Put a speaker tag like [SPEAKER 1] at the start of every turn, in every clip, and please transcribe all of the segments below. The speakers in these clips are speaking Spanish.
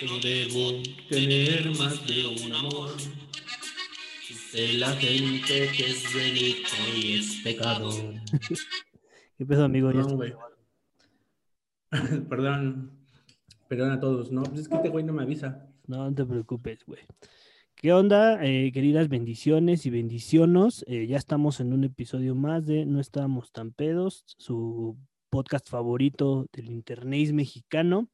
[SPEAKER 1] No debo tener más de un amor. Dice la gente que es delito y es pecado.
[SPEAKER 2] ¿Qué pedo, amigo?
[SPEAKER 1] No, güey. Perdón. Perdón a todos. No, pues es que este güey no me avisa.
[SPEAKER 2] No, no te preocupes, güey. ¿Qué onda, eh, queridas bendiciones y bendicionos? Eh, ya estamos en un episodio más de No estábamos tan pedos, su podcast favorito del internet mexicano.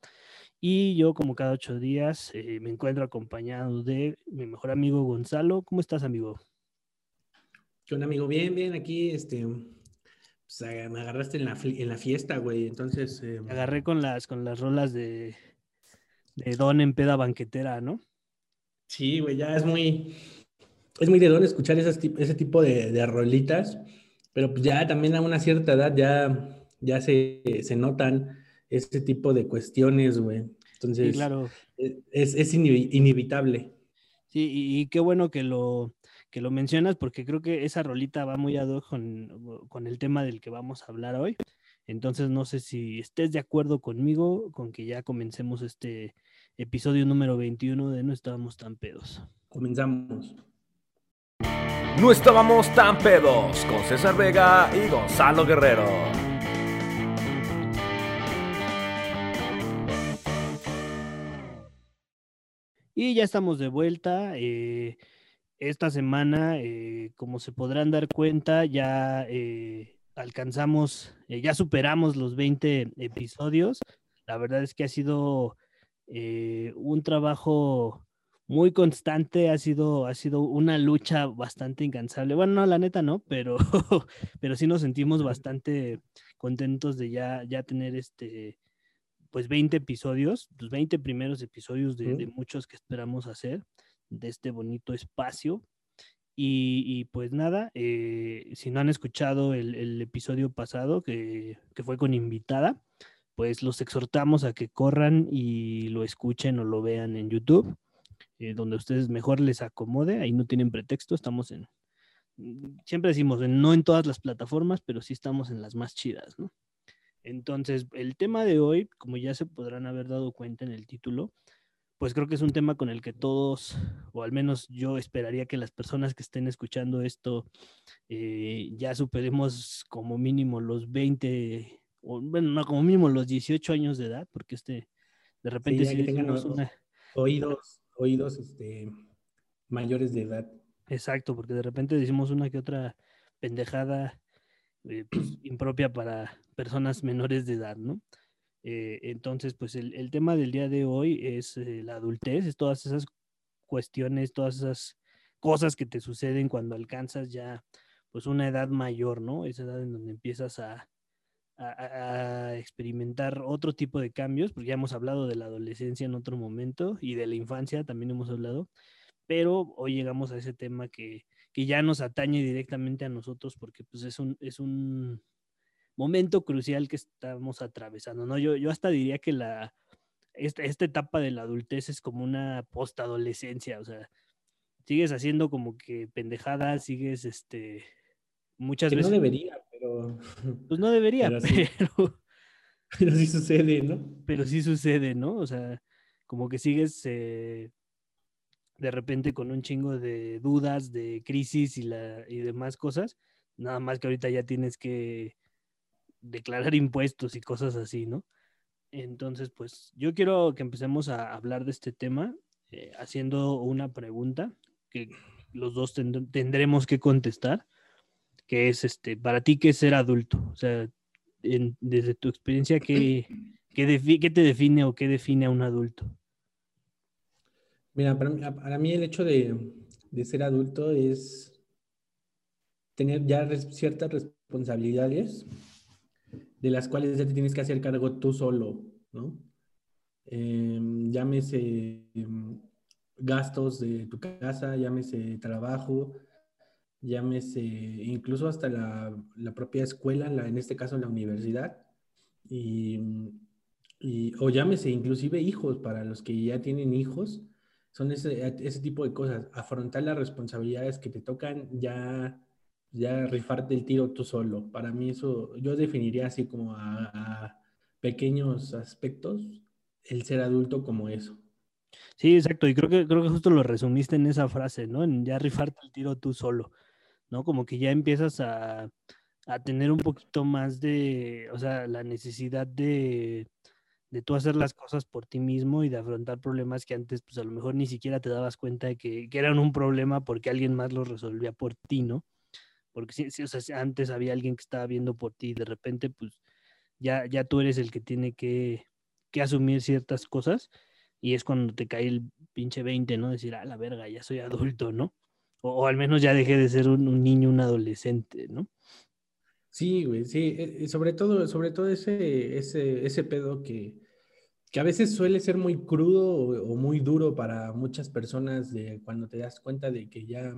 [SPEAKER 2] Y yo, como cada ocho días, eh, me encuentro acompañado de mi mejor amigo Gonzalo. ¿Cómo estás, amigo?
[SPEAKER 1] ¿Qué onda, amigo? Bien, bien, aquí, este, pues, me agarraste en la, en la fiesta, güey. Entonces, eh,
[SPEAKER 2] agarré con las, con las rolas de, de Don en peda banquetera, ¿no?
[SPEAKER 1] sí, güey, ya es muy, es muy de don escuchar esas, ese tipo de, de rolitas, pero pues ya también a una cierta edad ya, ya se, se notan ese tipo de cuestiones, güey.
[SPEAKER 2] Sí,
[SPEAKER 1] Entonces,
[SPEAKER 2] claro.
[SPEAKER 1] e- es, es inevi- inevitable.
[SPEAKER 2] Sí, y, y qué bueno que lo, que lo mencionas porque creo que esa rolita va muy ad hoc con, con el tema del que vamos a hablar hoy. Entonces no sé si estés de acuerdo conmigo con que ya comencemos este episodio número 21 de No estábamos tan pedos.
[SPEAKER 1] Comenzamos.
[SPEAKER 3] No estábamos tan pedos con César Vega y Gonzalo Guerrero.
[SPEAKER 2] Y ya estamos de vuelta. eh, esta semana, eh, como se podrán dar cuenta, ya eh, alcanzamos, ya superamos los 20 episodios. La verdad es que ha sido un trabajo muy constante, ha sido, ha sido una lucha bastante incansable. Bueno, no, la neta no, pero, pero sí nos sentimos bastante contentos de ya, ya tener este, pues 20 episodios, los 20 primeros episodios de, muchos que esperamos hacer de este bonito espacio. Y, y pues nada, eh, si no han escuchado el, el episodio pasado que, que fue con invitada, pues los exhortamos a que corran y lo escuchen o lo vean en YouTube, eh, donde a ustedes mejor les acomode, ahí no tienen pretexto, estamos en, siempre decimos, no en todas las plataformas, pero sí estamos en las más chidas, ¿no? Entonces, el tema de hoy, como ya se podrán haber dado cuenta en el título, pues creo que es un tema con el que todos, o al menos yo esperaría que las personas que estén escuchando esto eh, ya superemos como mínimo los 20, o bueno, no, como mínimo los 18 años de edad, porque este, de repente sí
[SPEAKER 1] tengan o-
[SPEAKER 2] una,
[SPEAKER 1] Oídos, oídos, este, mayores de edad.
[SPEAKER 2] exacto, porque de repente decimos una que otra pendejada eh, pues, impropia para personas menores de edad, ¿no? Eh, entonces, pues el, tema del día de hoy es eh, la adultez, es todas esas cuestiones, todas esas cosas que te suceden cuando alcanzas ya pues una edad mayor, ¿no? Esa edad en donde empiezas a- a experimentar otro tipo de cambios, porque ya hemos hablado de la adolescencia en otro momento y de la infancia también hemos hablado, pero hoy llegamos a ese tema que, que ya nos atañe directamente a nosotros porque pues es un, es un momento crucial que estamos atravesando, ¿no? Yo, yo hasta diría que la, esta, esta etapa de la adultez es como una postadolescencia, o sea, sigues haciendo como que pendejadas, sigues, este, muchas
[SPEAKER 1] Que no
[SPEAKER 2] veces,
[SPEAKER 1] debería, pero,
[SPEAKER 2] pues no debería,
[SPEAKER 1] pero sí.
[SPEAKER 2] pero,
[SPEAKER 1] pero sí sucede, ¿no?
[SPEAKER 2] pero sí sucede, ¿no? O sea, como que sigues eh, de repente con un chingo de dudas, de crisis y, la, y demás cosas, nada más que ahorita ya tienes que declarar impuestos y cosas así, ¿no? Entonces, pues yo quiero que empecemos a hablar de este tema eh, haciendo una pregunta que los dos tend- tendremos que contestar, que es, este, para ti, ¿qué es ser adulto? O sea, desde tu experiencia, ¿qué, qué, qué te define o qué define a un adulto?
[SPEAKER 1] Mira, para mí, el hecho de, de ser adulto es tener ya ciertas responsabilidades de las cuales ya te tienes que hacer cargo tú solo, ¿no? Em, llámese em, gastos de tu casa, llámese trabajo, llámese incluso hasta la, la propia escuela, la- en este caso la universidad, y, y- o llámese inclusive hijos, para los que ya tienen hijos, son ese, ese tipo de cosas, afrontar las responsabilidades que te tocan ya, ya rifarte el tiro tú solo. Para mí eso, yo definiría así como a, pequeños aspectos el ser adulto como eso.
[SPEAKER 2] Sí, exacto, y creo que, creo que justo lo resumiste en esa frase, ¿no? En ya rifarte el tiro tú solo, ¿no? Como que ya empiezas a, a tener un poquito más de, o sea, la necesidad de, de tú hacer las cosas por ti mismo y de afrontar problemas que antes, pues a lo mejor ni siquiera te dabas cuenta de que, que eran un problema porque alguien más los resolvía por ti, ¿no? Porque si, sea, antes había alguien que estaba viendo por ti y de repente, pues ya, ya tú eres el que tiene que, que asumir ciertas cosas y es cuando te cae el pinche 20, ¿no? Decir, ah, la verga, ya soy adulto, ¿no? O, al menos ya dejé de ser un, niño, un adolescente, ¿no?
[SPEAKER 1] Sí, güey, sí, eh, sobre todo, sobre todo ese, ese, ese pedo que, que a veces suele ser muy crudo o, muy duro para muchas personas de cuando te das cuenta de que ya,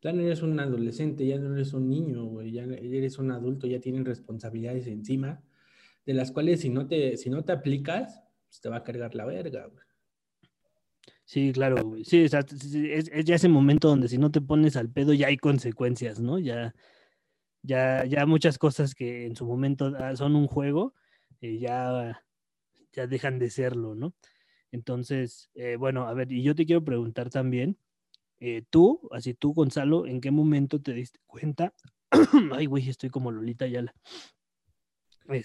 [SPEAKER 1] ya no eres un adolescente, ya no eres un niño, güey, ya eres un adulto, ya tienes responsabilidades encima, de las cuales si no te, si no te aplicas, pues te va a cargar la verga, güey.
[SPEAKER 2] Sí, claro, Sí, es, ya ese momento donde si no te pones al pedo ya hay consecuencias, ¿no? Ya, ya, ya muchas cosas que en su momento ah, son un juego, eh, ya, ya dejan de serlo, ¿no? Entonces, eh, bueno, a ver, y yo te quiero preguntar también, eh, tú, así tú, Gonzalo, ¿en qué momento te diste cuenta? Ay, güey, estoy como Lolita Yala.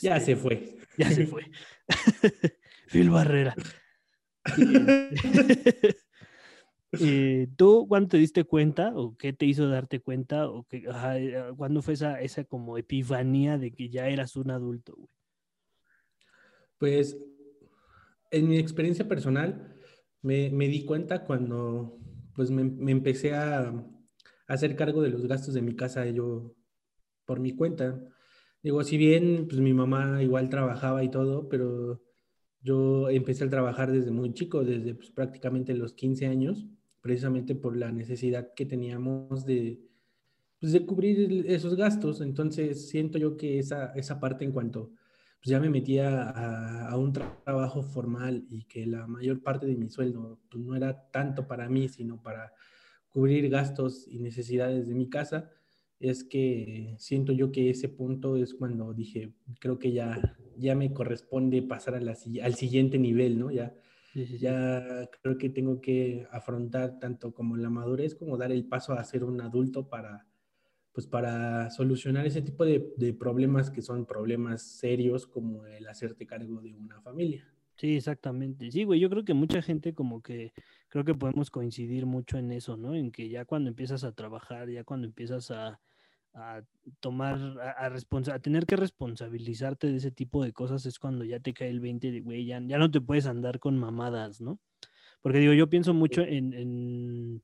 [SPEAKER 1] ya se fue.
[SPEAKER 2] Ya se fue. Phil Barrera. ¿Tú cuándo te diste cuenta o qué te hizo darte cuenta o que, eh, cuándo fue esa, esa como epifanía de que ya eras un adulto?
[SPEAKER 1] Pues en mi experiencia personal me, di cuenta cuando pues me, empecé a, a, hacer cargo de los gastos de mi casa yo por mi cuenta. Digo, si bien pues mi mamá igual trabajaba y todo, pero yo empecé a trabajar desde muy chico, desde pues, prácticamente los 15 años, precisamente por la necesidad que teníamos de, pues, de cubrir esos gastos. Entonces, siento yo que esa, esa parte en cuanto pues, ya me metía a, un trabajo formal y que la mayor parte de mi sueldo pues, no era tanto para mí, sino para cubrir gastos y necesidades de mi casa, es que siento yo que ese punto es cuando dije, creo que ya, ya me corresponde pasar a la, al siguiente nivel, ¿no? Ya, ya creo que tengo que afrontar tanto como la madurez como dar el paso a ser un adulto para, pues para solucionar ese tipo de, de problemas que son problemas serios como el hacerte cargo de una familia.
[SPEAKER 2] Sí, exactamente. Sí, güey, yo creo que mucha gente como que creo que podemos coincidir mucho en eso, ¿no? En que ya cuando empiezas a trabajar, ya cuando empiezas a, a tomar, a, a, tener que responsabilizarte de ese tipo de cosas es cuando ya te cae el 20 de, güey, ya, no te puedes andar con mamadas, ¿no? Porque digo, yo pienso mucho en, en,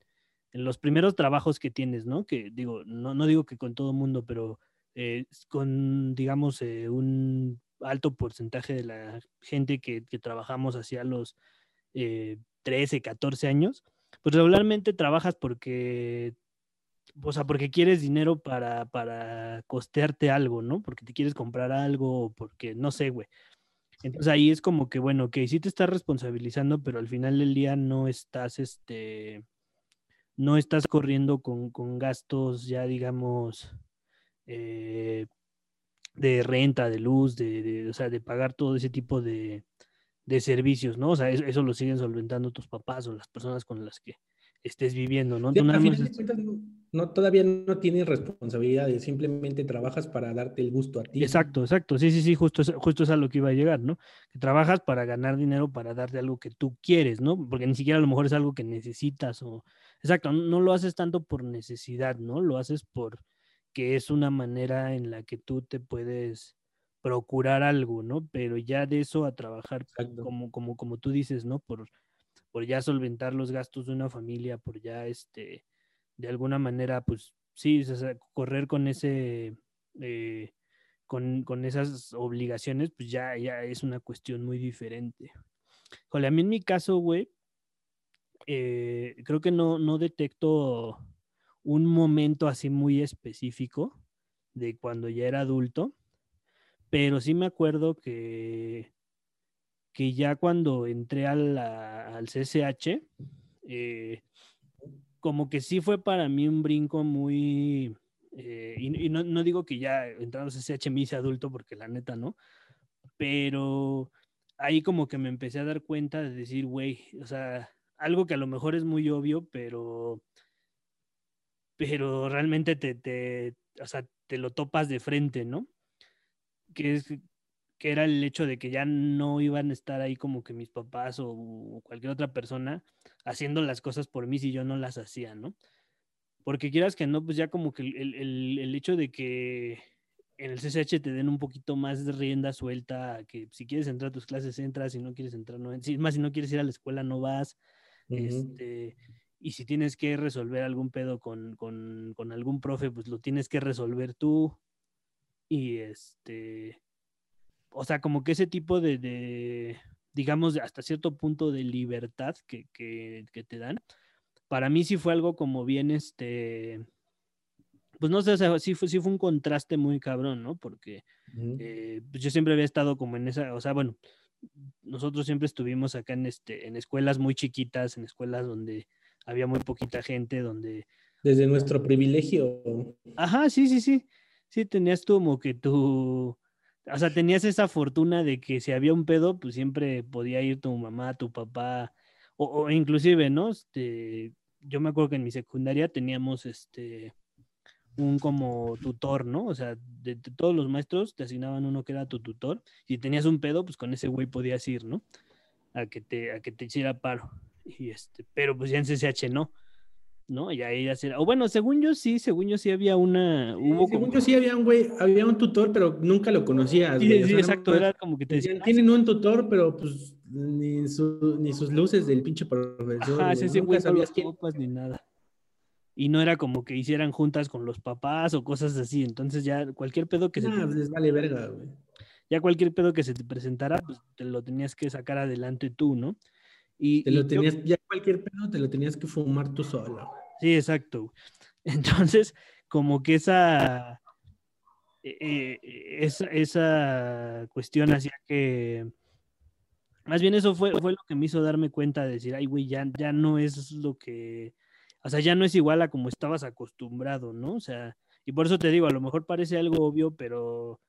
[SPEAKER 2] los primeros trabajos que tienes, ¿no? Que digo, no, no digo que con todo mundo, pero eh, con, digamos, eh, un alto porcentaje de la gente que, que trabajamos hacia los 13, eh, 14 años, pues regularmente trabajas porque o sea, porque quieres dinero para, para costearte algo, ¿no? Porque te quieres comprar algo, porque, no sé, güey. Entonces ahí es como que, bueno, que sí te estás responsabilizando, pero al final del día no estás, este, no estás corriendo con, con gastos ya, digamos, eh, de renta, de luz, de, de, o sea, de pagar todo ese tipo de, de servicios, ¿no? O sea, eso, eso, lo siguen solventando tus papás o las personas con las que estés viviendo, ¿no?
[SPEAKER 1] no, todavía no tienes responsabilidades, simplemente trabajas para darte el gusto a ti.
[SPEAKER 2] Exacto, exacto. Sí, sí, sí, justo, justo es a lo que iba a llegar, ¿no? Que trabajas para ganar dinero, para darte algo que tú quieres, ¿no? Porque ni siquiera a lo mejor es algo que necesitas o... Exacto, no lo haces tanto por necesidad, ¿no? Lo haces por que es una manera en la que tú te puedes procurar algo, ¿no? Pero ya de eso a trabajar como, como, como tú dices, ¿no? Por, por ya solventar los gastos de una familia, por ya este de alguna manera, pues sí, correr con ese, eh, con, con, esas obligaciones, pues ya, ya es una cuestión muy diferente. A mí en mi caso, güey, eh, creo que no, no detecto un momento así muy específico de cuando ya era adulto, pero sí me acuerdo que, que ya cuando entré al, al CCH, eh, como que sí fue para mí un brinco muy, eh, y, no, digo que ya entrando a CCH me hice adulto, porque la neta no, pero ahí como que me empecé a dar cuenta de decir, güey, o sea, algo que a lo mejor es muy obvio, pero, pero realmente te, te, o sea, te lo topas de frente, ¿no? Que es que era el hecho de que ya no iban a estar ahí como que mis papás o, cualquier otra persona haciendo las cosas por mí si yo no las hacía, ¿no? Porque quieras que no, pues ya como que el, el, el hecho de que en el CCH te den un poquito más de rienda suelta, que si quieres entrar a tus clases entras, si no quieres entrar no, si, más si no quieres ir a la escuela no vas, este, y si tienes que resolver algún pedo con, con, con, algún profe, pues lo tienes que resolver tú, y este, o sea, como que ese tipo de, de digamos, hasta cierto punto de libertad que, que, que, te dan, para mí sí fue algo como bien, este, pues no sé, o sea, sí fue, sí fue un contraste muy cabrón, ¿no? Porque eh, pues yo siempre había estado como en esa, o sea, bueno, nosotros siempre estuvimos acá en, este, en escuelas muy chiquitas, en escuelas donde había muy poquita gente, donde...
[SPEAKER 1] Desde nuestro privilegio.
[SPEAKER 2] Ajá, sí, sí, sí. Sí, tenías tú como que tú o sea, tenías esa fortuna de que si había un pedo, pues siempre podía ir tu mamá, tu papá, o, inclusive, ¿no? Este, yo me acuerdo que en mi secundaria teníamos este un como tutor, ¿no? O sea, de, todos los maestros te asignaban uno que era tu tutor. Si tenías un pedo, pues con ese güey podías ir, ¿no? A que te, a que te hiciera paro. Y este, pero pues ya en CCH no. ¿No? Y ahí ya o bueno, según yo sí, según yo sí había una,
[SPEAKER 1] hubo según yo sí había un güey, había un tutor, pero nunca lo conocías.
[SPEAKER 2] Sí, sí, exacto, era como que te decían.
[SPEAKER 1] Tienen un tutor, pero pues ni, ni sus luces del pinche profesor.
[SPEAKER 2] Ah, sí, sí, güey, sabías quién. ni nada. Y no era como que hicieran juntas con los papás o cosas así, entonces ya cualquier pedo que
[SPEAKER 1] se te... les vale verga, güey.
[SPEAKER 2] Ya cualquier pedo que se te presentara, pues te lo tenías que sacar adelante tú, ¿no? Y,
[SPEAKER 1] te lo tenías, ya cualquier pedo te lo tenías que fumar tú solo.
[SPEAKER 2] Sí, exacto. Entonces, como que esa, eh, esa, esa, cuestión hacía que, más bien eso fue, fue lo que me hizo darme cuenta de decir, ay, güey, ya, ya no es lo que, o sea, ya no es igual a como estabas acostumbrado, ¿no? O sea, y por eso te digo, a lo mejor parece algo obvio, pero,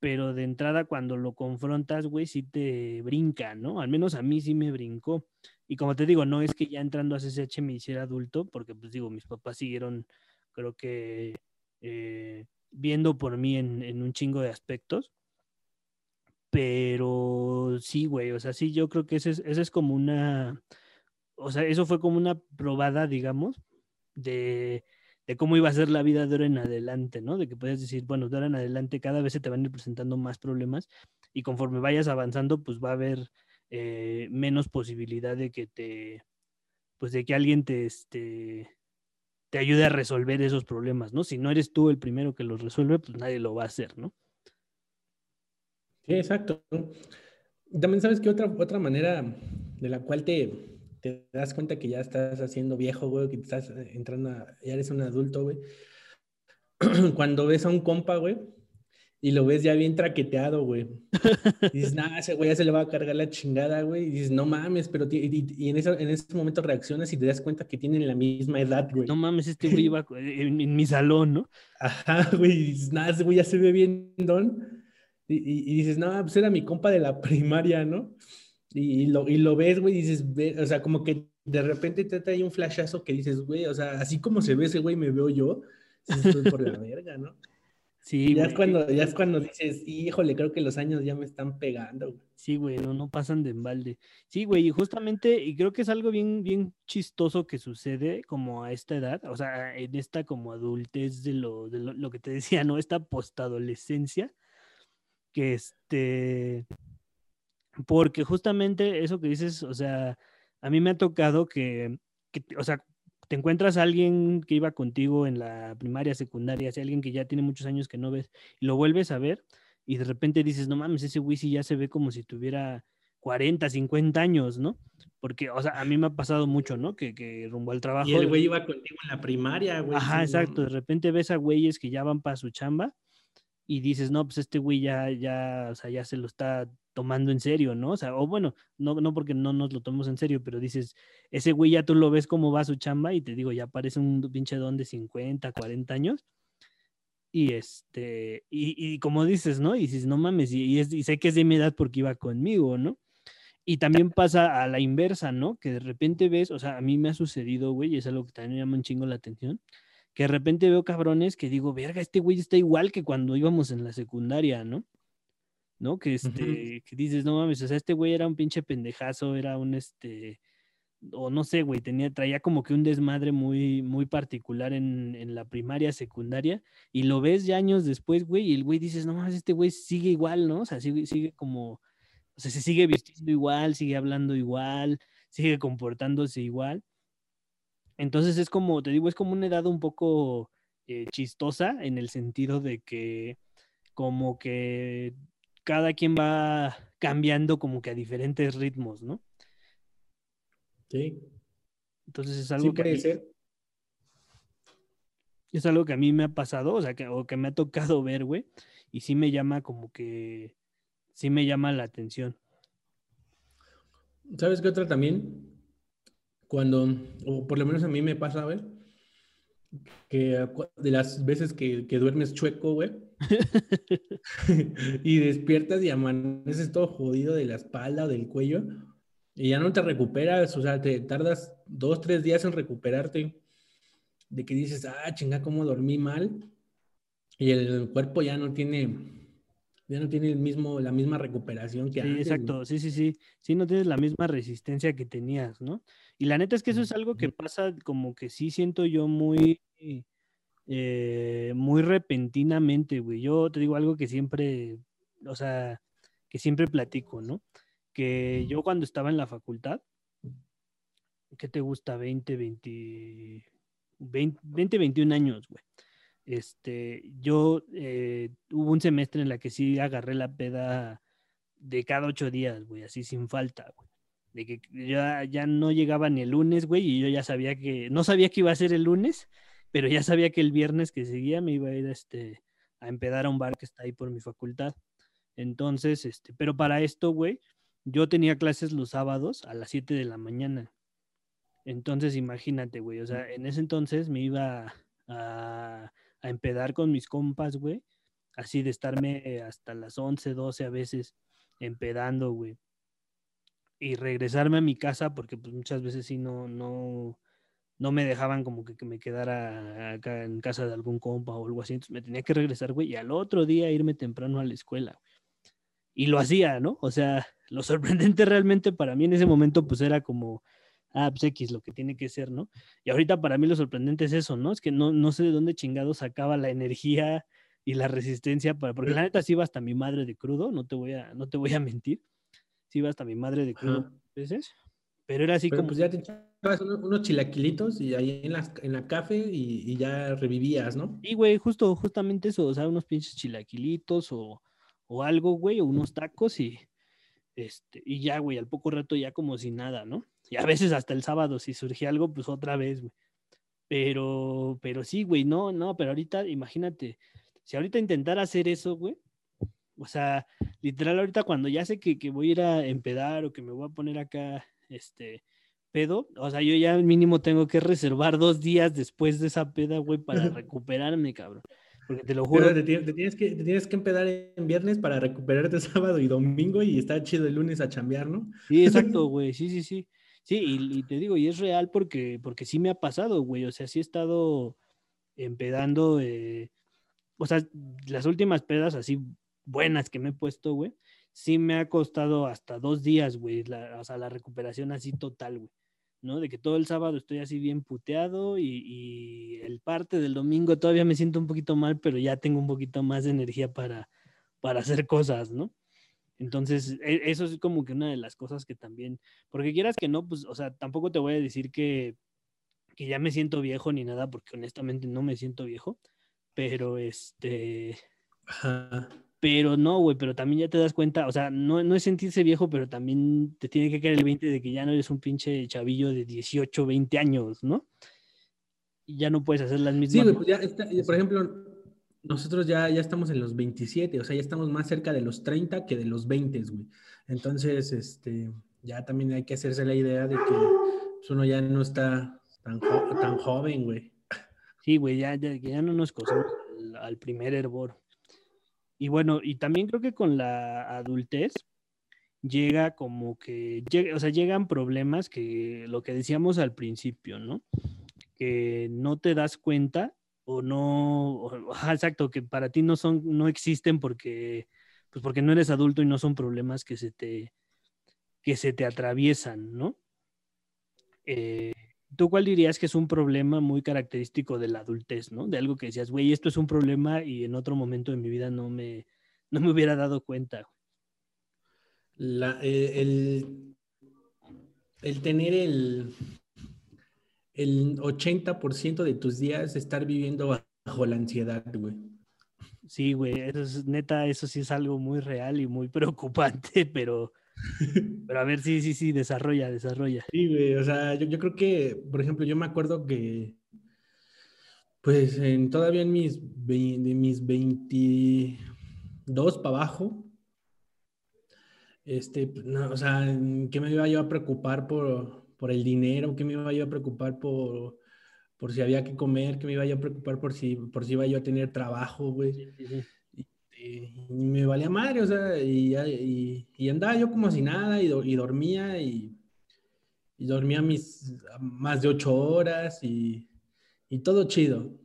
[SPEAKER 2] pero de entrada cuando lo confrontas, güey, sí te brinca, ¿no? Al menos a mí sí me brincó. Y como te digo, no es que ya entrando a CCH me hiciera adulto, porque pues digo, mis papás siguieron, creo que, eh, viendo por mí en, un chingo de aspectos. Pero sí, güey, o sea, sí, yo creo que ese es, ese es como una, o sea, eso fue como una probada, digamos, de, de cómo iba a ser la vida de ahora en adelante, ¿no? De que puedes decir, bueno, de ahora en adelante cada vez se te van a ir presentando más problemas y conforme vayas avanzando, pues va a haber eh, menos posibilidad de que te, pues de que alguien te, este, te ayude a resolver esos problemas, ¿no? Si no eres tú el primero que los resuelve, pues nadie lo va a hacer, ¿no?
[SPEAKER 1] Sí, exacto. También sabes que otra, otra manera de la cual te, te das cuenta que ya estás haciendo viejo, güey, que estás entrando a, ya eres un adulto, güey. Cuando ves a un compa, güey, y lo ves ya bien traqueteado, güey. Y dices, nah, ese güey ya se le va a cargar la chingada, güey. Y dices, no mames, pero y, en, ese, en ese momento reaccionas y te das cuenta que tienen la misma edad, güey.
[SPEAKER 2] No mames, este güey iba en, mi salón, ¿no?
[SPEAKER 1] Ajá, güey. Y dices, nah, ese güey ya se ve bien don. Y, y, dices, no, pues era mi compa de la primaria, ¿no? Y, lo, y lo ves, güey, y dices, o sea, como que de repente te trae un flashazo que dices, güey, o sea, así como se ve ese güey, me veo yo. Estoy por la verga, ¿no? Sí, ya es cuando, ya es cuando dices, híjole, creo que los años ya me están pegando.
[SPEAKER 2] Sí, güey, no, no pasan de embalde. Sí, güey, y justamente, y creo que es algo bien, bien chistoso que sucede como a esta edad, o sea, en esta como adultez de lo, de lo, que te decía, ¿no? Esta postadolescencia, que este, porque justamente eso que dices, o sea, a mí me ha tocado que, que o sea, te encuentras a alguien que iba contigo en la primaria, secundaria, si alguien que ya tiene muchos años que no ves, y lo vuelves a ver, y de repente dices, no mames, ese güey ya se ve como si tuviera 40, 50 años, ¿no? Porque, o sea, a mí me ha pasado mucho, ¿no? Que, que rumbo al trabajo.
[SPEAKER 1] Y el güey iba contigo en la primaria, güey.
[SPEAKER 2] Ajá, exacto. De repente ves a güeyes que ya van para su chamba y dices, no, pues este güey ya, ya, o sea, ya se lo está tomando en serio, ¿no? O sea, o bueno, no, no porque no nos lo tomemos en serio, pero dices, ese güey ya tú lo ves cómo va su chamba y te digo, ya parece un pinche don de 50, 40 años. Y este, y, y como dices, ¿no? Y dices, no mames, y, y, sé que es de mi edad porque iba conmigo, ¿no? Y también pasa a la inversa, ¿no? Que de repente ves, o sea, a mí me ha sucedido, güey, y es algo que también me llama un chingo la atención, que de repente veo cabrones que digo, verga, este güey está igual que cuando íbamos en la secundaria, ¿no? ¿No? Que este, que dices, no mames, o sea, este güey era un pinche pendejazo, era un este, o no sé, güey, tenía, traía como que un desmadre muy, muy particular en, en, la primaria, secundaria, y lo ves ya años después, güey, y el güey dices, no mames, este güey sigue igual, ¿no? O sea, sigue, sigue como o sea, se sigue vistiendo igual, sigue hablando igual, sigue comportándose igual. Entonces es como, te digo, es como una edad un poco eh, chistosa en el sentido de que como que cada quien va cambiando como que a diferentes ritmos, ¿no?
[SPEAKER 1] Sí.
[SPEAKER 2] Entonces es algo
[SPEAKER 1] que...
[SPEAKER 2] ser. Es algo que a mí me ha pasado, o sea, que, o que me ha tocado ver, güey, y sí me llama como que sí me llama la atención.
[SPEAKER 1] ¿Sabes qué otra también? Cuando, o por lo menos a mí me pasa, güey, que de las veces que, duermes chueco, güey, y despiertas y amaneces todo jodido de la espalda o del cuello, y ya no te recuperas, o sea, te tardas dos, tres días en recuperarte, de que dices, ah, chinga, cómo dormí mal, y el cuerpo ya no tiene ya no tiene el mismo, la misma recuperación que
[SPEAKER 2] sí,
[SPEAKER 1] antes.
[SPEAKER 2] Exacto, sí, sí, sí. Sí, no tienes la misma resistencia que tenías, ¿no? Y la neta es que eso es algo que pasa como que sí siento yo muy, eh, muy repentinamente, güey. Yo te digo algo que siempre, o sea, que siempre platico, ¿no? Que yo cuando estaba en la facultad, ¿qué te gusta? 20, 20, 20, 20 21 años, güey este, yo eh, hubo un semestre en la que sí agarré la peda de cada ocho días, güey, así sin falta, güey. De que ya, ya no llegaba ni el lunes, güey, y yo ya sabía que, no sabía que iba a ser el lunes, pero ya sabía que el viernes que seguía me iba a ir este, a empedar a un bar que está ahí por mi facultad. Entonces, este, pero para esto, güey, yo tenía clases los sábados a las 7 de la mañana. Entonces, imagínate, güey, o sea, en ese entonces me iba a a empedar con mis compas, güey. Así de estarme hasta las 11, 12 a veces empedando, güey. Y regresarme a mi casa porque pues muchas veces sí no, no, no me dejaban como que, que, me quedara acá en casa de algún compa o algo así. Entonces me tenía que regresar, güey, y al otro día irme temprano a la escuela. Y lo hacía, ¿no? O sea, lo sorprendente realmente para mí en ese momento pues era como ah, pues X, lo que tiene que ser, ¿no? Y ahorita para mí lo sorprendente es eso, ¿no? Es que no, no sé de dónde chingado sacaba la energía y la resistencia para, porque la neta sí iba hasta mi madre de crudo, no te voy a, no te voy a mentir, sí iba hasta mi madre de crudo veces, pero era así como...
[SPEAKER 1] Pues ya te echabas unos, chilaquilitos y ahí en la, en la café y, y ya revivías, ¿no?
[SPEAKER 2] Sí, güey, justo, justamente eso, o sea, unos pinches chilaquilitos o, o algo, güey, o unos tacos y, este, y ya, güey, al poco rato ya como si nada, ¿no? Y a veces hasta el sábado, si surgía algo, pues otra vez, güey. Pero, pero sí, güey, no, no, pero ahorita, imagínate, si ahorita intentara hacer eso, güey, o sea, literal, ahorita cuando ya sé que, que voy a ir a empedar o que me voy a poner acá, este, pedo, o sea, yo ya mínimo tengo que reservar dos días después de esa peda, güey, para recuperarme, cabrón. Porque te lo juro.
[SPEAKER 1] te, tienes que, te tienes que empedar en viernes para recuperarte sábado y domingo y está chido el lunes a chambear, ¿no?
[SPEAKER 2] Sí, exacto, güey, sí, sí, sí. Sí, y, te digo, y es real porque, porque sí me ha pasado, güey. O sea, sí he estado empedando, eh, o sea, las últimas pedas así buenas que me he puesto, güey, sí me ha costado hasta dos días, güey, o sea, la recuperación así total, güey, ¿no? De que todo el sábado estoy así bien puteado y, y, el parte del domingo todavía me siento un poquito mal, pero ya tengo un poquito más de energía para, para hacer cosas, ¿no? Entonces, e, eso es como que una de las cosas que también, porque quieras que no, pues, o sea, tampoco te voy a decir que, que ya me siento viejo ni nada, porque honestamente no me siento viejo, pero este... Pero no, güey, pero también ya te das cuenta, o sea, no, no es sentirse viejo, pero también te tiene que caer el 20 de que ya no eres un pinche chavillo de 18, 20 años, ¿no? Y ya no puedes hacer las mismas.
[SPEAKER 1] Sí, pues ya está, por ejemplo, nosotros ya, ya estamos en los 27, o sea, ya estamos más cerca de los 30 que de los 20, güey. Entonces, este, ya también hay que hacerse la idea de que pues, uno ya no está tan, tan joven, güey.
[SPEAKER 2] Sí, güey, ya, ya, ya no nos cosemos al, primer hervor. Y bueno, y también creo que con la adultez, llega como que, o sea, llegan problemas que lo que decíamos al principio, ¿no? Que no te das cuenta o no, exacto, que para ti no son, no existen porque, pues porque no eres adulto y no son problemas que se te, que se te atraviesan, ¿no? Eh, ¿Tú cuál dirías que es un problema muy característico de la adultez, ¿no? De algo que decías, güey, esto es un problema y en otro momento de mi vida no me, no me hubiera dado cuenta.
[SPEAKER 1] La, eh, el, el, tener el, el 80% de tus días estar viviendo bajo la ansiedad, güey.
[SPEAKER 2] Sí, güey, eso es neta, eso sí es algo muy real y muy preocupante, pero, pero a ver, sí, sí, sí, desarrolla, desarrolla.
[SPEAKER 1] Sí, güey, o sea, yo, yo creo que, por ejemplo, yo me acuerdo que, pues, en, todavía en mis, de mis 22 para abajo, este, no, o sea, ¿qué me iba yo a preocupar por, por el dinero? ¿Qué me iba yo a preocupar por, por si había que comer? ¿Qué me iba yo a preocupar por si, por si iba yo a tener trabajo, güey? Y, me valía madre, o sea, y, y, andaba yo como si nada y, y dormía y, dormía mis más de ocho horas y, todo chido.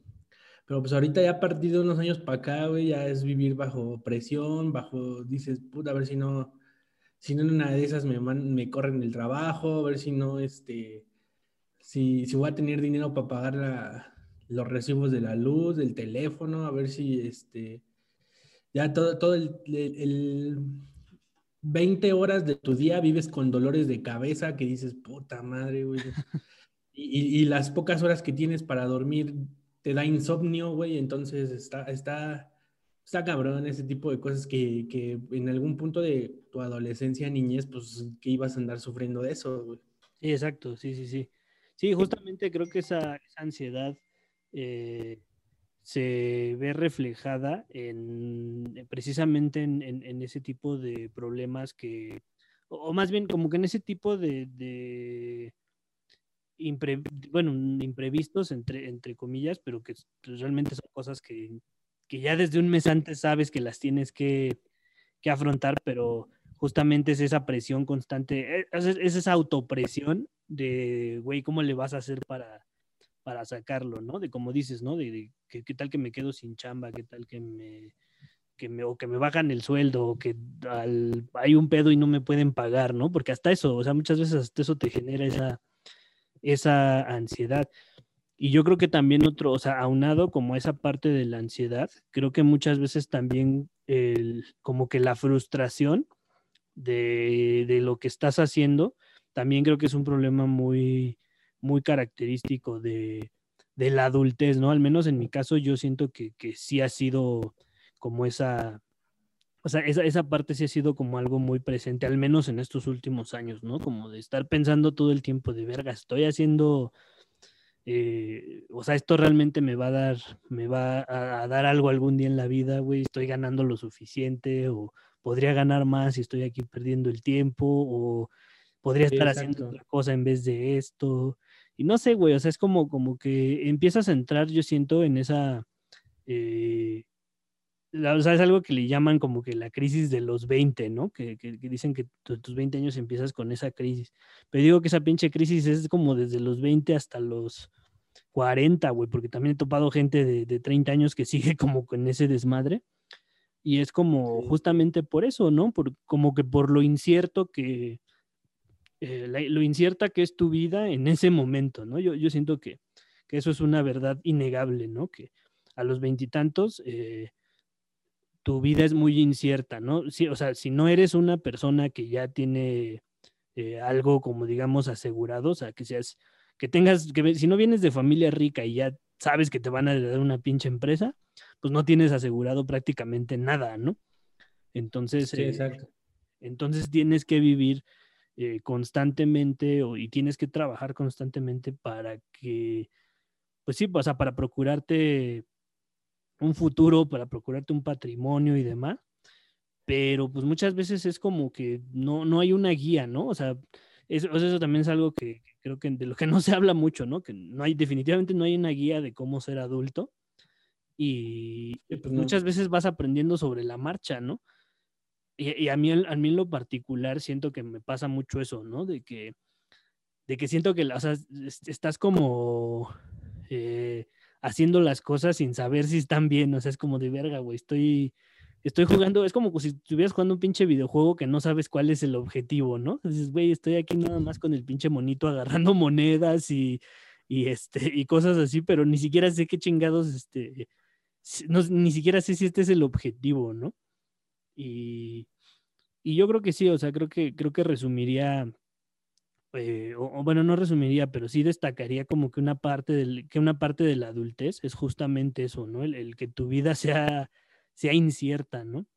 [SPEAKER 1] Pero pues ahorita ya a partir de unos años para acá, güey, ya es vivir bajo presión, bajo, dices, puta, a ver si no, si no en una de esas me, me corren del trabajo, a ver si no, este, si, si voy a tener dinero para pagar los recibos de la luz, del teléfono, a ver si, este, ya todo, todo el, el, 20 horas de tu día vives con dolores de cabeza que dices, puta madre, güey. Y, y, las pocas horas que tienes para dormir te da insomnio, güey, entonces está, está, está cabrón ese tipo de cosas que, que, en algún punto de tu adolescencia, niñez, pues que ibas a andar sufriendo de eso.
[SPEAKER 2] Sí, exacto, sí, sí, sí. Sí, justamente creo que esa, ansiedad eh, se ve reflejada en precisamente en, ese tipo de problemas que, o más bien como que en ese tipo de, bueno, imprevistos entre, entre comillas, pero que realmente son cosas que que ya desde un mes antes sabes que las tienes que, afrontar, pero justamente es esa presión constante, eh, es, esa autopresión de, güey, ¿cómo le vas a hacer para, para sacarlo, ¿no? De como dices, ¿no? De, qué tal que me quedo sin chamba, qué tal que me, que me, o que me bajan el sueldo, o que hay un pedo y no me pueden pagar, ¿no? Porque hasta eso, o sea, muchas veces hasta eso te genera esa, esa ansiedad. Y yo creo que también otro, o sea, aunado como esa parte de la ansiedad, creo que muchas veces también el, como que la frustración de, de, lo que estás haciendo, también creo que es un problema muy, muy característico de, de la adultez, ¿no? Al menos en mi caso yo siento que, que sí ha sido como esa, o sea, esa, esa parte sí ha sido como algo muy presente, al menos en estos últimos años, ¿no? Como de estar pensando todo el tiempo de verga, estoy haciendo eh, o sea, esto realmente me va a dar, me va a, dar algo algún día en la vida, güey, estoy ganando lo suficiente o podría ganar más si estoy aquí perdiendo el tiempo o podría estar haciendo otra cosa en vez de esto. Y no sé, güey, o sea, es como, como que empiezas a entrar, yo siento, en esa... Eh, o sea, es algo que le llaman como que la crisis de los 20, ¿no? Que, que, dicen que tus 20 años empiezas con esa crisis. Pero digo que esa pinche crisis es como desde los 20 hasta los 40, güey, porque también he topado gente de, de 30 años que sigue como con ese desmadre. Y es como justamente por eso, ¿no? Por, como que por lo incierto que, eh, lo incierta que es tu vida en ese momento, ¿no? Yo, yo siento que, que eso es una verdad innegable, ¿no? Que a los veintitantos eh, tu vida es muy incierta, ¿no? Sí, o sea, si no eres una persona que ya tiene eh, algo como digamos asegurado, o sea, que seas, que tengas, que si no vienes de familia rica y ya sabes que te van a dar una pinche empresa, pues no tienes asegurado prácticamente nada, ¿no? Entonces,
[SPEAKER 1] sí, exacto.
[SPEAKER 2] entonces tienes que vivir eh, constantemente o, y tienes que trabajar constantemente para que, pues sí, o sea, para procurarte un futuro, para procurarte un patrimonio y demás, pero pues muchas veces es como que no, no hay una guía, ¿no? O sea, eso, eso también es algo que, creo que de lo que no se habla mucho, ¿no? Que no hay, definitivamente no hay una guía de cómo ser adulto y pues muchas veces vas aprendiendo sobre la marcha, ¿no? y, a, mí, a mí en lo particular siento que me pasa mucho eso, ¿no? De que, de que siento que o sea, estás como eh, haciendo las cosas sin saber si están bien, o sea, es como de verga, güey, estoy, estoy jugando, es como si estuvieras jugando un pinche videojuego que no sabes cuál es el objetivo, ¿no? Entonces, güey, estoy aquí nada más con el pinche monito agarrando monedas y, y, este, y cosas así, pero ni siquiera sé qué chingados, este, ni siquiera sé si este es el objetivo, ¿no? Y, y yo creo que sí, o sea, creo que, creo que resumiría, eh, o, bueno, no resumiría, pero sí destacaría como que una parte del, que una parte de la adultez es justamente eso, ¿no? El, que tu vida sea, sea incierta, ¿no?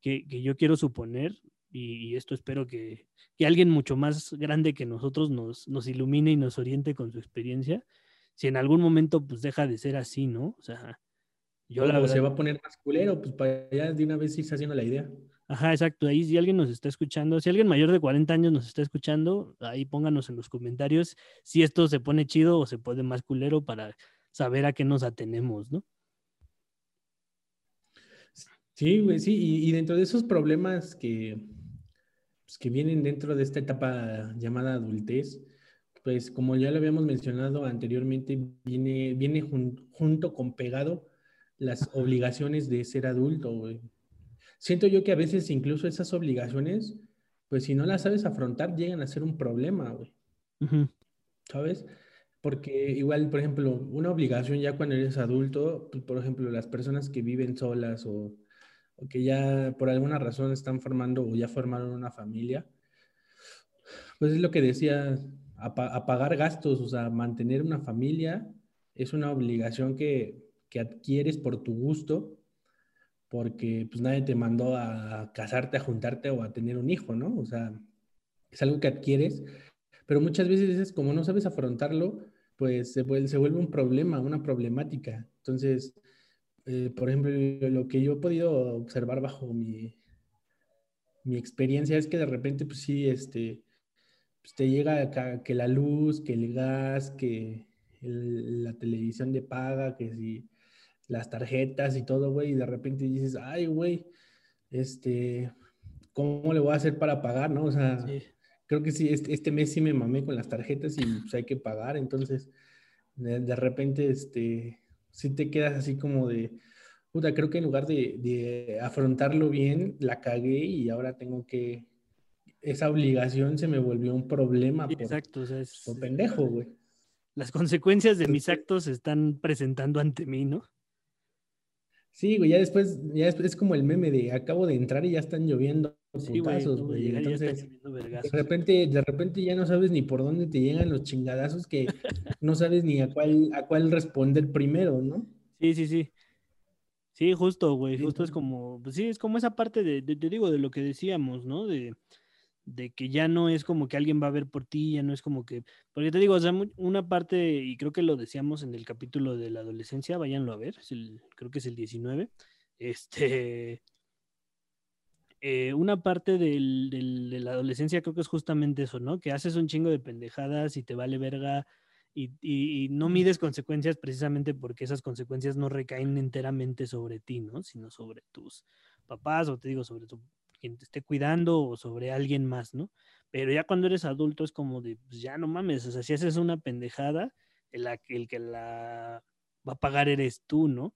[SPEAKER 2] Que, que yo quiero suponer, y, esto espero que, que, alguien mucho más grande que nosotros nos, nos ilumine y nos oriente con su experiencia, si en algún momento pues deja de ser así, ¿no? O sea,
[SPEAKER 1] yo la verdad... se va a poner más culero, pues para ya de una vez irse haciendo la idea.
[SPEAKER 2] Ajá, exacto. Ahí si alguien nos está escuchando, si alguien mayor de 40 años nos está escuchando, ahí pónganos en los comentarios si esto se pone chido o se pone más culero para saber a qué nos atenemos, ¿no?
[SPEAKER 1] Sí, güey, sí. Y, dentro de esos problemas que, pues, que vienen dentro de esta etapa llamada adultez, pues como ya lo habíamos mencionado anteriormente, viene, viene junto con pegado las obligaciones de ser adulto, güey siento yo que a veces incluso esas obligaciones, pues si no las sabes afrontar, llegan a ser un problema, güey. ¿Sabes? Porque igual, por ejemplo, una obligación ya cuando eres adulto, pues, por ejemplo, las personas que viven solas o, que ya por alguna razón están formando o ya formaron una familia, pues es lo que decía, a, pagar gastos, o sea, mantener una familia es una obligación que, que adquieres por tu gusto porque pues nadie te mandó a casarte, a juntarte o a tener un hijo, ¿no? O sea, es algo que adquieres, pero muchas veces como no sabes afrontarlo, pues se vuelve, se vuelve un problema, una problemática. Entonces, eh, por ejemplo, lo que yo he podido observar bajo mi, mi experiencia es que de repente, pues sí, este, pues te llega que la luz, que el gas, que la televisión de paga, que si las tarjetas y todo, güey, y de repente dices, ay, güey, este, ¿cómo le voy a hacer para pagar, no? O sea, creo que sí, este, este, mes sí me mamé con las tarjetas y pues hay que pagar, entonces, de, repente, este, sí te quedas así como de, puta, creo que en lugar de, afrontarlo bien, la cagué y ahora tengo que, esa obligación se me volvió un problema.
[SPEAKER 2] Exacto, o sea, es,
[SPEAKER 1] por pendejo, güey.
[SPEAKER 2] Las consecuencias de mis actos se están presentando ante mí, ¿no?
[SPEAKER 1] Sí, güey, ya después, ya es como el meme de acabo de entrar y ya están lloviendo putazos, güey. Entonces, de repente, de repente ya no sabes ni por dónde te llegan los chingadazos que no sabes ni a cuál, a cuál responder primero, ¿no?
[SPEAKER 2] Sí, sí, sí. Sí, justo, güey. Justo es como, pues sí, es como esa parte de, te digo, de lo que decíamos, ¿no? De, de que ya no es como que alguien va a ver por ti, ya no es como que, porque te digo, o sea, una parte, y creo que lo decíamos en el capítulo de la adolescencia, váyanlo a ver, creo que es el 19, este, eh, una parte del, de la adolescencia creo que es justamente eso, ¿no? Que haces un chingo de pendejadas y te vale verga y, y, no mides consecuencias precisamente porque esas consecuencias no recaen enteramente sobre ti, ¿no? Sino sobre tus papás o te digo, sobre tu quien te esté cuidando o sobre alguien más, ¿no? Pero ya cuando eres adulto es como de, pues ya no mames, o sea, si haces una pendejada, el, el que la va a pagar eres tú, ¿no?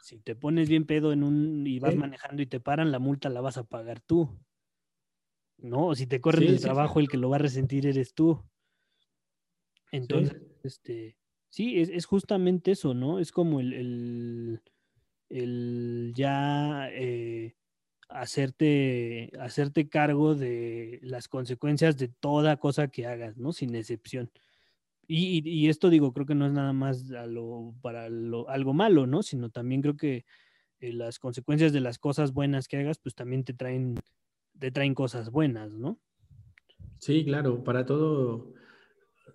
[SPEAKER 2] Si te pones bien pedo en un y vas manejando y te paran, la multa la vas a pagar tú. ¿No? O si te corren el trabajo, el que lo va a resentir eres tú. Entonces, este, sí, es, justamente eso, ¿no? Es como el, el, el ya eh, hacerte, hacerte cargo de las consecuencias de toda cosa que hagas, ¿no? Sin excepción. Y, esto digo, creo que no es nada más para algo malo, ¿no? Sino también creo que eh, las consecuencias de las cosas buenas que hagas, pues también te traen, te traen cosas buenas, ¿no?
[SPEAKER 1] Sí, claro, para todo,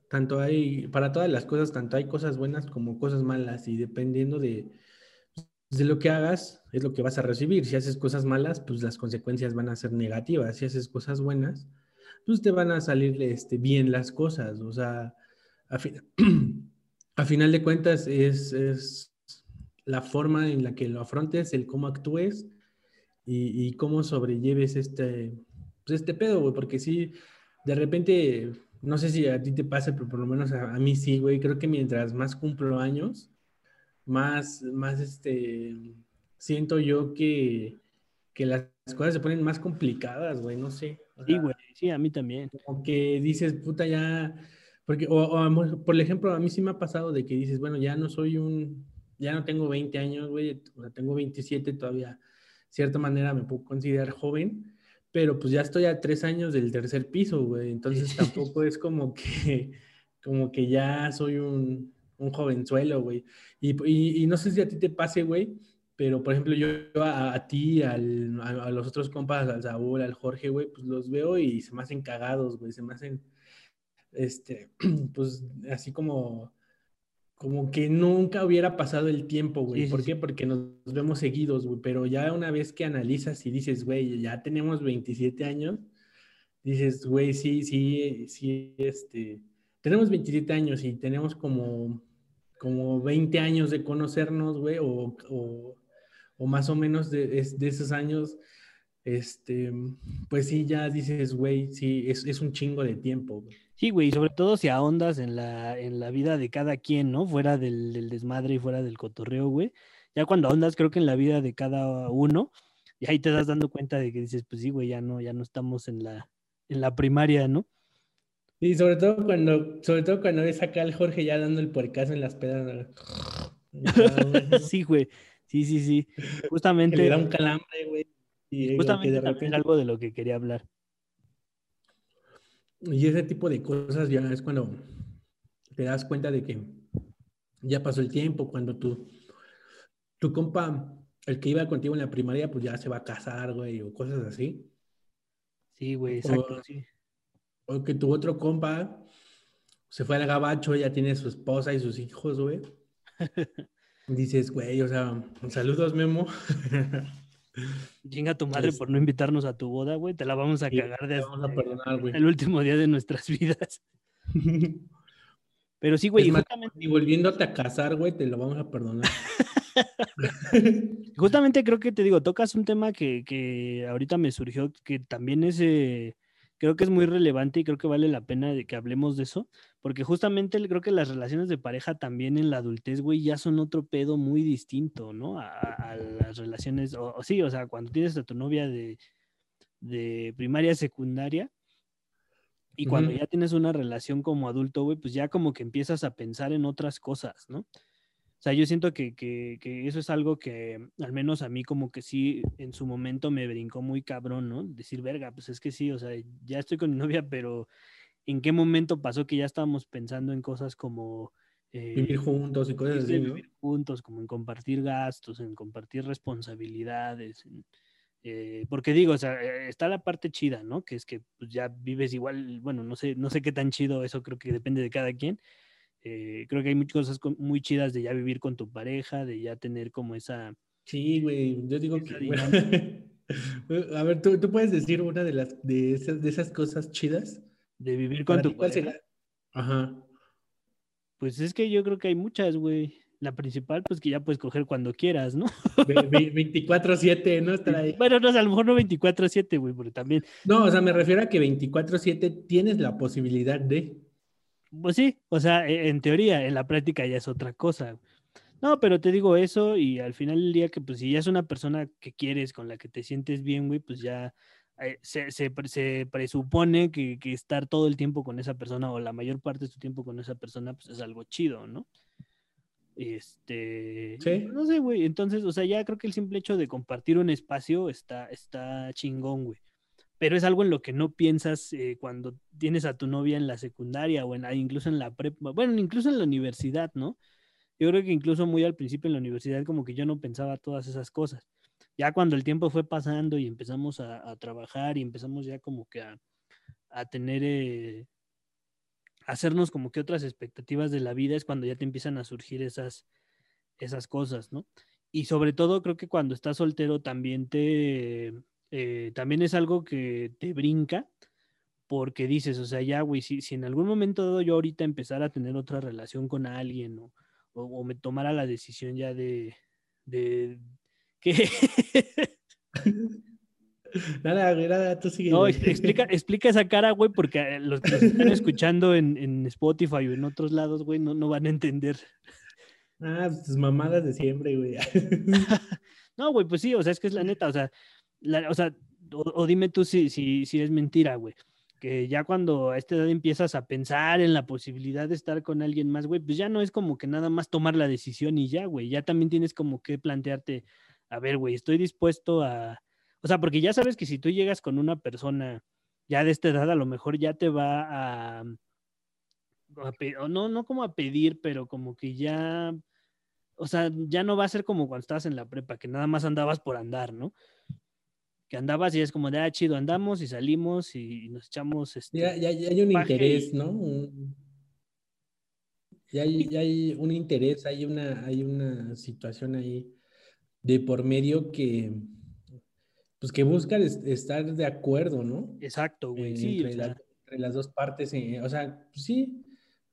[SPEAKER 1] tanto hay, para todas las cosas, tanto hay cosas buenas como cosas malas, y dependiendo de, de lo que hagas es lo que vas a recibir. Si haces cosas malas, pues las consecuencias van a ser negativas. Si haces cosas buenas, pues te van a salir este, bien las cosas. O sea, a, final de cuentas es, la forma en la que lo afrontes, el cómo actúes y, cómo sobrelleves este, pues este pedo, güey, porque sí, de repente, no sé si a ti te pasa, pero por lo menos a, a mí sí, güey, creo que mientras más cumplo años, más, más, este, siento yo que, que las cosas se ponen más complicadas, güey, no sé. O
[SPEAKER 2] Sí, güey, sí, a mí también.
[SPEAKER 1] como que dices, puta, ya, porque, o, o por ejemplo, a mí sí me ha pasado de que dices, bueno, ya no soy un, ya no tengo 20 años, güey, o sea, tengo 27, todavía, de cierta manera me puedo considerar joven, pero pues ya estoy a tres años del tercer piso, güey, entonces tampoco es como que, como que ya soy un, un jovenzuelo, güey. Y, y, y no sé si a ti te pase, güey, pero por ejemplo, yo a, a ti, al, a, a los otros compas, al Saúl, al Jorge, güey, pues los veo y se me hacen cagados, güey, se me hacen, este, pues así como, como que nunca hubiera pasado el tiempo, güey.
[SPEAKER 2] Sí, sí,
[SPEAKER 1] ¿Por
[SPEAKER 2] sí.
[SPEAKER 1] qué? Porque nos vemos seguidos, güey, pero ya una vez que analizas y dices, güey, ya tenemos 27 años, dices, güey, sí, sí, sí, este, tenemos 27 años y tenemos como, como 20 años de conocernos, güey, o, o, más o menos de, de esos años, este, pues sí, ya dices, güey, sí, es, es un chingo de tiempo.
[SPEAKER 2] Sí, güey, sobre todo si ahondas en la, en la vida de cada quien, ¿no? Fuera del, del desmadre y fuera del cotorreo, güey. Ya cuando ahondas, creo que en la vida de cada uno, y ahí te das dando cuenta de que dices, pues sí, güey, ya no, ya no estamos en la, en la primaria, ¿no?
[SPEAKER 1] Y sobre todo cuando, sobre todo cuando ves acá al Jorge ya dando el puercazo en las pedas. ¿no?
[SPEAKER 2] Sí, güey. Sí, sí, sí.
[SPEAKER 1] Que le
[SPEAKER 2] Justamente,
[SPEAKER 1] da un calambre, güey. Y, que
[SPEAKER 2] justamente
[SPEAKER 1] de
[SPEAKER 2] también
[SPEAKER 1] repente-
[SPEAKER 2] algo de lo que quería hablar.
[SPEAKER 1] Y ese tipo de cosas ya es cuando te das cuenta de que ya pasó el tiempo, cuando tu, tu compa, el que iba contigo en la primaria, pues ya se va a casar, güey, o cosas así.
[SPEAKER 2] Sí, güey, exacto,
[SPEAKER 1] O-
[SPEAKER 2] sí.
[SPEAKER 1] O que tu otro compa se fue al gabacho, ya tiene su esposa y sus hijos, güey. Dices, güey, o sea, saludos, Memo.
[SPEAKER 2] Chinga tu madre
[SPEAKER 1] Es-
[SPEAKER 2] por no invitarnos a tu boda, güey. Te la vamos a
[SPEAKER 1] Sí,
[SPEAKER 2] cagar de
[SPEAKER 1] vamos a perdonar, güey.
[SPEAKER 2] el último día de nuestras vidas. Pero sí, güey, y justamente,
[SPEAKER 1] Ni volviéndote a casar, güey, te lo vamos a perdonar.
[SPEAKER 2] justamente creo que te digo, tocas un tema que, que ahorita me surgió, que también es, eh, creo que es muy relevante y creo que vale la pena de que hablemos de eso, porque justamente creo que las relaciones de pareja también en la adultez, güey, ya son otro pedo muy distinto, ¿no? A, las relaciones, o, o sí, o sea, cuando tienes a tu novia de, de primaria, secundaria, y cuando ya tienes una relación como adulto, güey, pues ya como que empiezas a pensar en otras cosas, ¿no? O sea, yo siento que, que, que eso es algo que al menos a mí como que sí en su momento me brincó muy cabrón, ¿no? Decir, verga, pues es que sí, o sea, ya estoy con mi novia, pero ¿en qué momento pasó que ya estábamos pensando en cosas como... eh,
[SPEAKER 1] Vivir juntos y cosas así, ¿no?
[SPEAKER 2] vivir juntos, como en compartir gastos, en compartir responsabilidades, en, eh, porque digo, o sea, eh, está la parte chida, ¿no? Que es que pues, ya vives igual, bueno, no sé, no sé qué tan chido, eso creo que depende de cada quien. Eh, creo que hay muchas cosas co- muy chidas de ya vivir con tu pareja, de ya tener como esa...
[SPEAKER 1] Sí, güey, yo digo que... a ver, ¿tú, tú puedes decir una de las de esas, de esas cosas chidas.
[SPEAKER 2] De vivir con tu
[SPEAKER 1] ti, ¿cuál
[SPEAKER 2] pareja.
[SPEAKER 1] será? Ajá.
[SPEAKER 2] Pues es que yo creo que hay muchas, güey. La principal, pues que ya puedes coger cuando quieras, ¿no?
[SPEAKER 1] Ve- ve- 24-7, ¿no? Estar ahí.
[SPEAKER 2] Bueno, no, a lo mejor no 24/7, güey, porque también
[SPEAKER 1] No, o sea, me refiero a que 24-7 tienes la posibilidad de.
[SPEAKER 2] Pues sí, o sea, e- en teoría, en la práctica ya es otra cosa. No, pero te digo eso y al final del día que pues si ya es una persona que quieres, con la que te sientes bien, güey, pues ya eh, se, se se presupone que, que estar todo el tiempo con esa persona o la mayor parte de tu tiempo con esa persona, pues es algo chido, ¿no? Este,
[SPEAKER 1] Sí.
[SPEAKER 2] no sé, güey, entonces, o sea, ya creo que el simple hecho de compartir un espacio está, está chingón, güey pero es algo en lo que no piensas eh, cuando tienes a tu novia en la secundaria o en incluso en la prepa, bueno, incluso en la universidad, ¿no? Yo creo que incluso muy al principio en la universidad como que yo no pensaba todas esas cosas. Ya cuando el tiempo fue pasando y empezamos a, trabajar y empezamos ya como que a, a tener, eh, a hacernos como que otras expectativas de la vida es cuando ya te empiezan a surgir esas, esas cosas, ¿no? Y sobre todo creo que cuando estás soltero también te, eh, también es algo que te brinca porque dices, o sea, ya, güey, si, si en algún momento dado yo ahorita empezara a tener otra relación con alguien o, o, o me tomara la decisión ya de, de que
[SPEAKER 1] Nada, güey, nada, tú sigue.
[SPEAKER 2] No, explica, explica esa cara, güey, porque eh, los que nos están escuchando en, en Spotify o en otros lados, güey, no, no van a entender.
[SPEAKER 1] Ah, pues tus mamadas de siempre, güey.
[SPEAKER 2] No, güey, pues sí, o sea, es que es la neta, o sea, o, sea o, dime tú si, si, si es mentira, güey. Que ya cuando a esta edad empiezas a pensar en la posibilidad de estar con alguien más, güey, pues ya no es como que nada más tomar la decisión y ya, güey. Ya también tienes como que plantearte, a ver, güey, estoy dispuesto a. O sea, porque ya sabes que si tú llegas con una persona ya de esta edad, a lo mejor ya te va a. a no, no como a pedir, pero como que ya o sea, ya no va a ser como cuando estabas en la prepa, que nada más andabas por andar, ¿no? Que andabas y es como de, ah, chido, andamos y salimos y, nos echamos este.
[SPEAKER 1] Ya, ya, ya hay un interés,
[SPEAKER 2] y-
[SPEAKER 1] ¿no? Un- Ya hay, ya hay un interés, hay una, hay una situación ahí de por medio que, pues que buscan es- estar de acuerdo, ¿no?
[SPEAKER 2] Exacto, güey.
[SPEAKER 1] Eh,
[SPEAKER 2] Sí, o
[SPEAKER 1] entre, la-
[SPEAKER 2] sea,
[SPEAKER 1] entre las dos partes, eh, o sea, pues sí,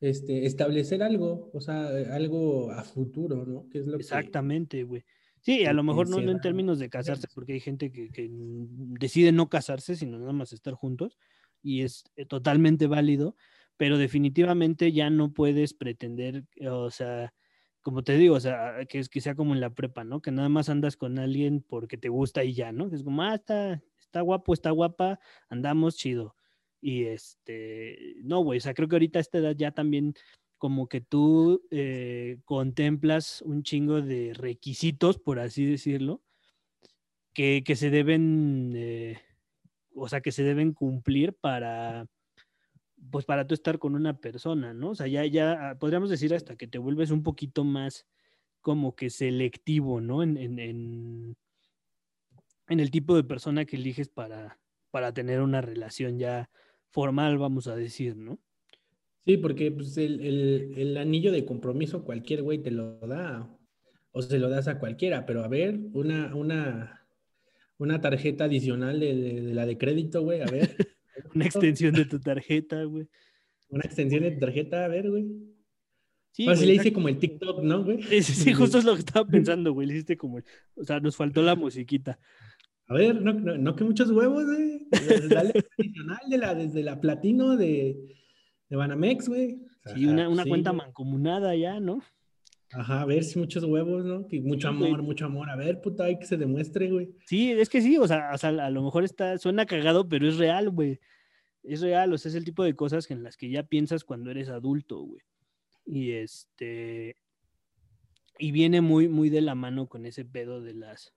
[SPEAKER 1] este, establecer algo, o sea, algo a futuro, ¿no? Que es lo
[SPEAKER 2] exactamente, güey. Sí, a lo mejor no, no en términos de casarse, porque hay gente que, que decide no casarse, sino nada más estar juntos, y es eh, totalmente válido, pero definitivamente ya no puedes pretender, eh, o sea, como te digo, o sea, que, es, que sea como en la prepa, ¿no? Que nada más andas con alguien porque te gusta y ya, ¿no? Que es como, ah, está, está guapo, está guapa, andamos chido. Y este, no, güey, o sea, creo que ahorita a esta edad ya también como que tú eh, contemplas un chingo de requisitos, por así decirlo, que, que se deben, eh, o sea, que se deben cumplir para, pues para tú estar con una persona, ¿no? O sea, ya, ya ah, podríamos decir hasta que te vuelves un poquito más como que selectivo, ¿no? En, en, en, en el tipo de persona que eliges para, para tener una relación ya formal, vamos a decir, ¿no?
[SPEAKER 1] Sí, porque pues, el, el- el anillo de compromiso cualquier güey te lo da o se lo das a cualquiera, pero a ver, una, una, una tarjeta adicional de, de- de la de crédito, güey, a ver,
[SPEAKER 2] Una extensión de tu tarjeta, güey.
[SPEAKER 1] una extensión de tarjeta, a ver, güey.
[SPEAKER 2] Sí,
[SPEAKER 1] sí
[SPEAKER 2] güey,
[SPEAKER 1] le
[SPEAKER 2] exacto.
[SPEAKER 1] hice como el TikTok, ¿no, güey?
[SPEAKER 2] Sí, sí, sí, justo es lo que estaba pensando, güey. Le hiciste como, el- o sea, nos faltó la musiquita.
[SPEAKER 1] A ver, no, no, no que muchos huevos, güey. Dale adicional de la, desde la platino de, de Banamex, güey.
[SPEAKER 2] Sí, una, una
[SPEAKER 1] sí,
[SPEAKER 2] cuenta
[SPEAKER 1] güey.
[SPEAKER 2] mancomunada ya, ¿no?
[SPEAKER 1] Ajá, a ver si muchos huevos, ¿no? Que mucho
[SPEAKER 2] Sí,
[SPEAKER 1] amor, mucho amor. A ver, puta, hay que se demuestre, güey.
[SPEAKER 2] Sí, es que sí, o sea, o sea, a lo mejor está, suena cagado, pero es real, güey. Es real, o sea, es el tipo de cosas en las que ya piensas cuando eres adulto, güey. Y este, y viene muy, muy de la mano con ese pedo de las,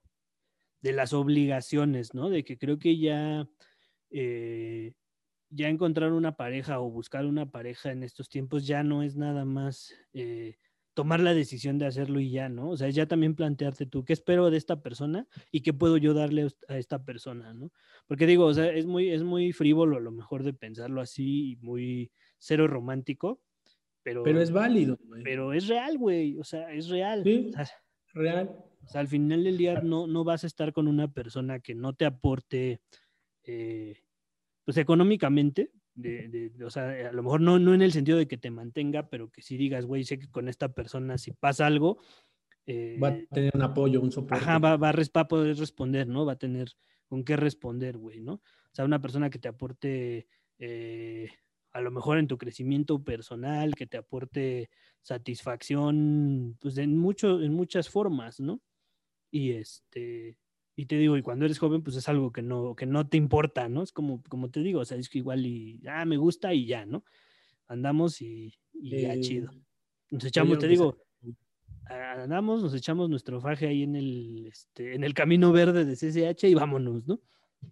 [SPEAKER 2] de las obligaciones, ¿no? De que creo que ya, eh, ya encontrar una pareja o buscar una pareja en estos tiempos ya no es nada más eh, tomar la decisión de hacerlo y ya, ¿no? O sea, es ya también plantearte tú, ¿qué espero de esta persona y qué puedo yo darle a esta persona, ¿no? Porque digo, o sea, es muy, es muy frívolo a lo mejor de pensarlo así y muy cero romántico, pero,
[SPEAKER 1] Pero es válido, güey.
[SPEAKER 2] pero es real, güey, o sea, es real.
[SPEAKER 1] Sí.
[SPEAKER 2] O sea,
[SPEAKER 1] Real.
[SPEAKER 2] o sea, al final del día no, no vas a estar con una persona que no te aporte, eh, pues económicamente, de, de- de- o sea, a lo mejor no, no en el sentido de que te mantenga, pero que si digas, güey, sé que con esta persona si pasa algo, eh,
[SPEAKER 1] Va a tener un apoyo, un soporte.
[SPEAKER 2] ajá, va, va va a poder responder, ¿no? Va a tener con qué responder, güey, ¿no? O sea, una persona que te aporte, eh, a lo mejor en tu crecimiento personal, que te aporte satisfacción, pues en, mucho, en muchas formas, ¿no? Y este, y te digo, y cuando eres joven, pues es algo que no, que no te importa, ¿no? Es como, como te digo, o sea, es que igual y, ah, me gusta y ya, ¿no? Andamos y, y ya
[SPEAKER 1] Eh,
[SPEAKER 2] chido. Nos echamos, te digo,
[SPEAKER 1] sea-
[SPEAKER 2] andamos, nos echamos nuestro faje ahí en el, este, en el camino verde de CCH y vámonos, ¿no?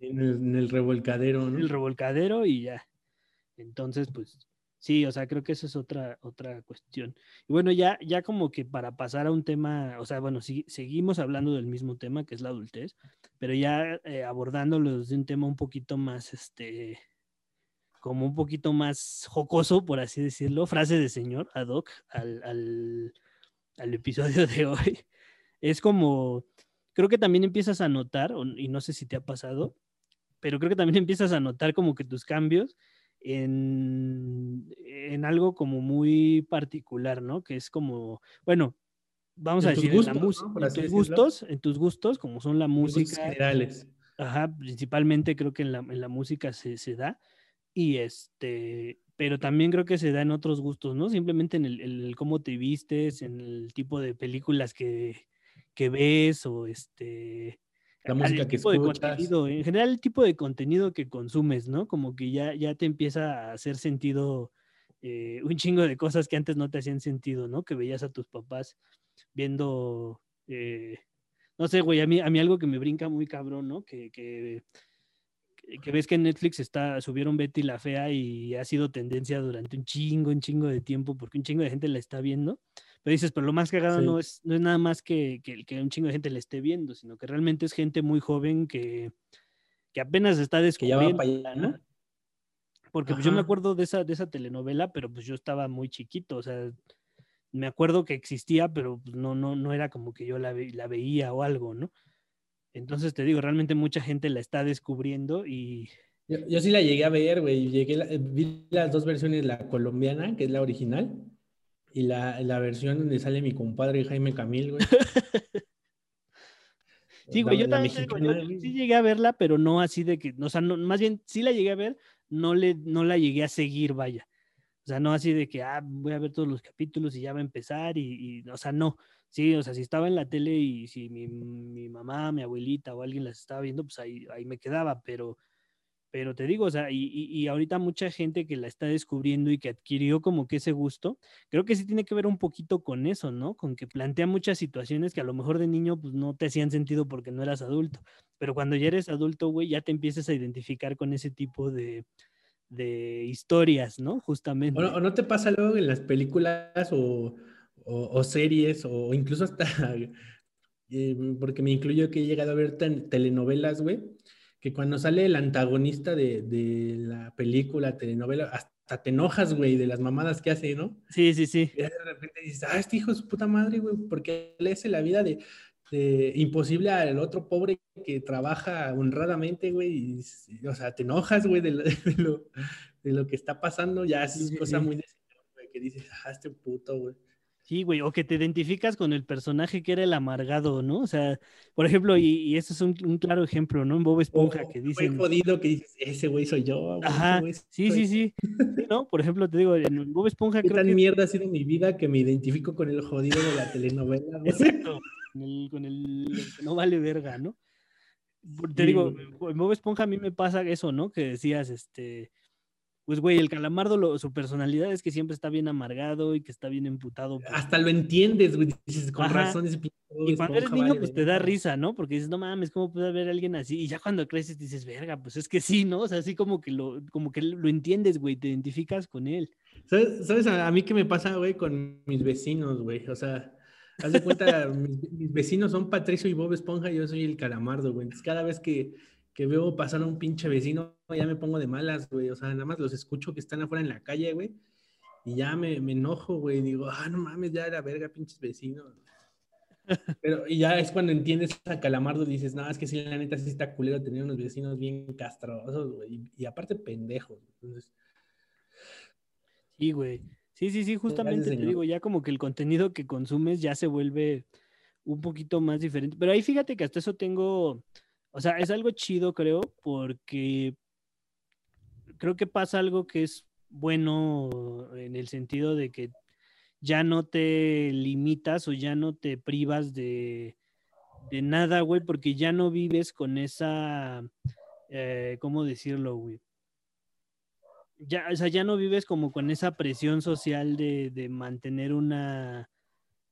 [SPEAKER 1] En el, en el revolcadero,
[SPEAKER 2] En
[SPEAKER 1] ¿no?
[SPEAKER 2] el revolcadero y ya. Entonces, pues, sí, o sea, creo que esa es otra, otra cuestión. Y bueno, ya, ya como que para pasar a un tema, o sea, bueno, sí, seguimos hablando del mismo tema, que es la adultez, pero ya eh, abordándolo desde un tema un poquito más, este, como un poquito más jocoso, por así decirlo, frase de señor ad hoc al, al, al episodio de hoy. Es como, creo que también empiezas a notar, y no sé si te ha pasado, pero creo que también empiezas a notar como que tus cambios en, en algo como muy particular, ¿no? Que es como, bueno, vamos
[SPEAKER 1] En
[SPEAKER 2] a decir, en la música,
[SPEAKER 1] ¿no?
[SPEAKER 2] En tus
[SPEAKER 1] decirlo.
[SPEAKER 2] gustos, en tus gustos, como son la música,
[SPEAKER 1] generales.
[SPEAKER 2] Ajá, principalmente creo que en la, en la música se, se da. Y este, pero también creo que se da en otros gustos, ¿no? Simplemente en el, el cómo te vistes, en el tipo de películas que, que ves o este...
[SPEAKER 1] La música que
[SPEAKER 2] tipo
[SPEAKER 1] escuchas.
[SPEAKER 2] en general el tipo de contenido que consumes, ¿no? Como que ya, ya te empieza a hacer sentido eh, un chingo de cosas que antes no te hacían sentido, ¿no? Que veías a tus papás viendo, eh, no sé, güey, a mí, a mí algo que me brinca muy cabrón, ¿no? Que, que, que- que ves que en Netflix está, subieron Betty la Fea y ha sido tendencia durante un chingo, un chingo de tiempo, porque un chingo de gente la está viendo. Pero dices, pero lo más cagado
[SPEAKER 1] Sí.
[SPEAKER 2] no, es, no es nada más que, que, que un chingo de gente la esté viendo, sino que realmente es gente muy joven que, que apenas está
[SPEAKER 1] Que ya va
[SPEAKER 2] descubriendo, ¿no? Porque pues, yo me acuerdo de esa, de esa telenovela, pero pues yo estaba muy chiquito, o sea, me acuerdo que existía, pero pues, no, no, no era como que yo la, ve- la veía o algo, ¿no? Entonces te digo, realmente mucha gente la está descubriendo y
[SPEAKER 1] Yo, yo sí la llegué a ver, güey. Llegué vi las dos versiones, la colombiana, que es la original, y la, la versión donde sale mi compadre Jaime Camil, güey.
[SPEAKER 2] Sí, güey,
[SPEAKER 1] La-
[SPEAKER 2] yo
[SPEAKER 1] la
[SPEAKER 2] también digo, yo- sí llegué a verla, pero no así de que, o sea, no, más bien sí la llegué a ver, no, le, no la llegué a seguir, vaya. O sea, no así de que, ah, voy a ver todos los capítulos y ya va a empezar y, y, o sea, no. Sí, o sea, si estaba en la tele y si mi, mi mamá, mi abuelita o alguien las estaba viendo, pues ahí, ahí me quedaba, pero, pero te digo, o sea, y, y, ahorita mucha gente que la está descubriendo y que adquirió como que ese gusto, creo que sí tiene que ver un poquito con eso, ¿no? Con que plantea muchas situaciones que a lo mejor de niño pues no te hacían sentido porque no eras adulto, pero cuando ya eres adulto, güey, ya te empiezas a identificar con ese tipo de, de historias, ¿no? Justamente.
[SPEAKER 1] ¿O no, te pasa luego en las películas o, o- o series o incluso hasta, eh, porque me incluyo que he llegado a ver tel- telenovelas, güey, que cuando sale el antagonista de, de la película, telenovela, hasta te enojas, güey, de las mamadas que hace, ¿no?
[SPEAKER 2] Sí, sí, sí.
[SPEAKER 1] Y de repente dices, ah, este hijo de su puta madre, güey, porque le hace la vida de, de imposible al otro pobre que trabaja honradamente, güey, y, o sea, te enojas, güey, de, lo- de lo, de lo que está pasando, ya es
[SPEAKER 2] sí,
[SPEAKER 1] cosa
[SPEAKER 2] sí.
[SPEAKER 1] muy de que dices, ah, este puto, güey.
[SPEAKER 2] Sí, güey, o que te identificas con el personaje que era el amargado, ¿no? O sea, por ejemplo, y, y eso es un, un claro ejemplo, ¿no? En Bob Esponja, que dicen...
[SPEAKER 1] jodido que dices, ese güey soy yo, güey, ese
[SPEAKER 2] Ajá, sí,
[SPEAKER 1] soy
[SPEAKER 2] sí,
[SPEAKER 1] yo".
[SPEAKER 2] sí, sí, ¿no? Por ejemplo, te digo, en Bob Esponja
[SPEAKER 1] ¿Qué
[SPEAKER 2] creo
[SPEAKER 1] tan
[SPEAKER 2] que...
[SPEAKER 1] mierda ha sido mi vida que me identifico con el jodido de la telenovela, güey?
[SPEAKER 2] Exacto, con el, con el- el que no vale verga, ¿no? Te
[SPEAKER 1] Sí,
[SPEAKER 2] digo,
[SPEAKER 1] güey.
[SPEAKER 2] en Bob Esponja a mí me pasa eso, ¿no? Que decías, este, pues güey, el calamardo, lo- su personalidad es que siempre está bien amargado y que está bien emputado. por-
[SPEAKER 1] Hasta lo entiendes, güey, dices, con
[SPEAKER 2] Ajá.
[SPEAKER 1] razón ese
[SPEAKER 2] Y cuando eres niño,
[SPEAKER 1] vale
[SPEAKER 2] pues te da risa, ¿no? Porque dices, no mames, ¿cómo puede haber alguien así? Y ya cuando creces dices, verga, pues es que sí, ¿no? O sea, así como que lo, como que lo entiendes, güey, te identificas con él.
[SPEAKER 1] ¿Sabes, sabes a, a mí qué me pasa, güey, con mis vecinos, güey? O sea, haz de cuenta, mis, mis vecinos son Patricio y Bob Esponja y yo soy el calamardo, güey. Entonces, cada vez que, que veo pasar a un pinche vecino, ya me pongo de malas, güey. O sea, nada más los escucho que están afuera en la calle, güey. Y ya me, me enojo, güey. Digo, ah, no mames, ya la verga, pinches vecinos. Pero, y ya es cuando entiendes a Calamardo, dices, no, es que sí, la neta sí está culero tener unos vecinos bien castrosos, güey. Y, y aparte pendejos. Entonces,
[SPEAKER 2] Sí, güey. Sí, sí, sí, justamente te
[SPEAKER 1] señor.
[SPEAKER 2] digo, ya como que el contenido que consumes ya se vuelve un poquito más diferente. Pero ahí fíjate que hasta eso tengo, o sea, es algo chido, creo, porque creo que pasa algo que es bueno en el sentido de que ya no te limitas o ya no te privas de, de nada, güey, porque ya no vives con esa, eh, ¿cómo decirlo, güey? Ya, o sea, ya no vives como con esa presión social de, de mantener una,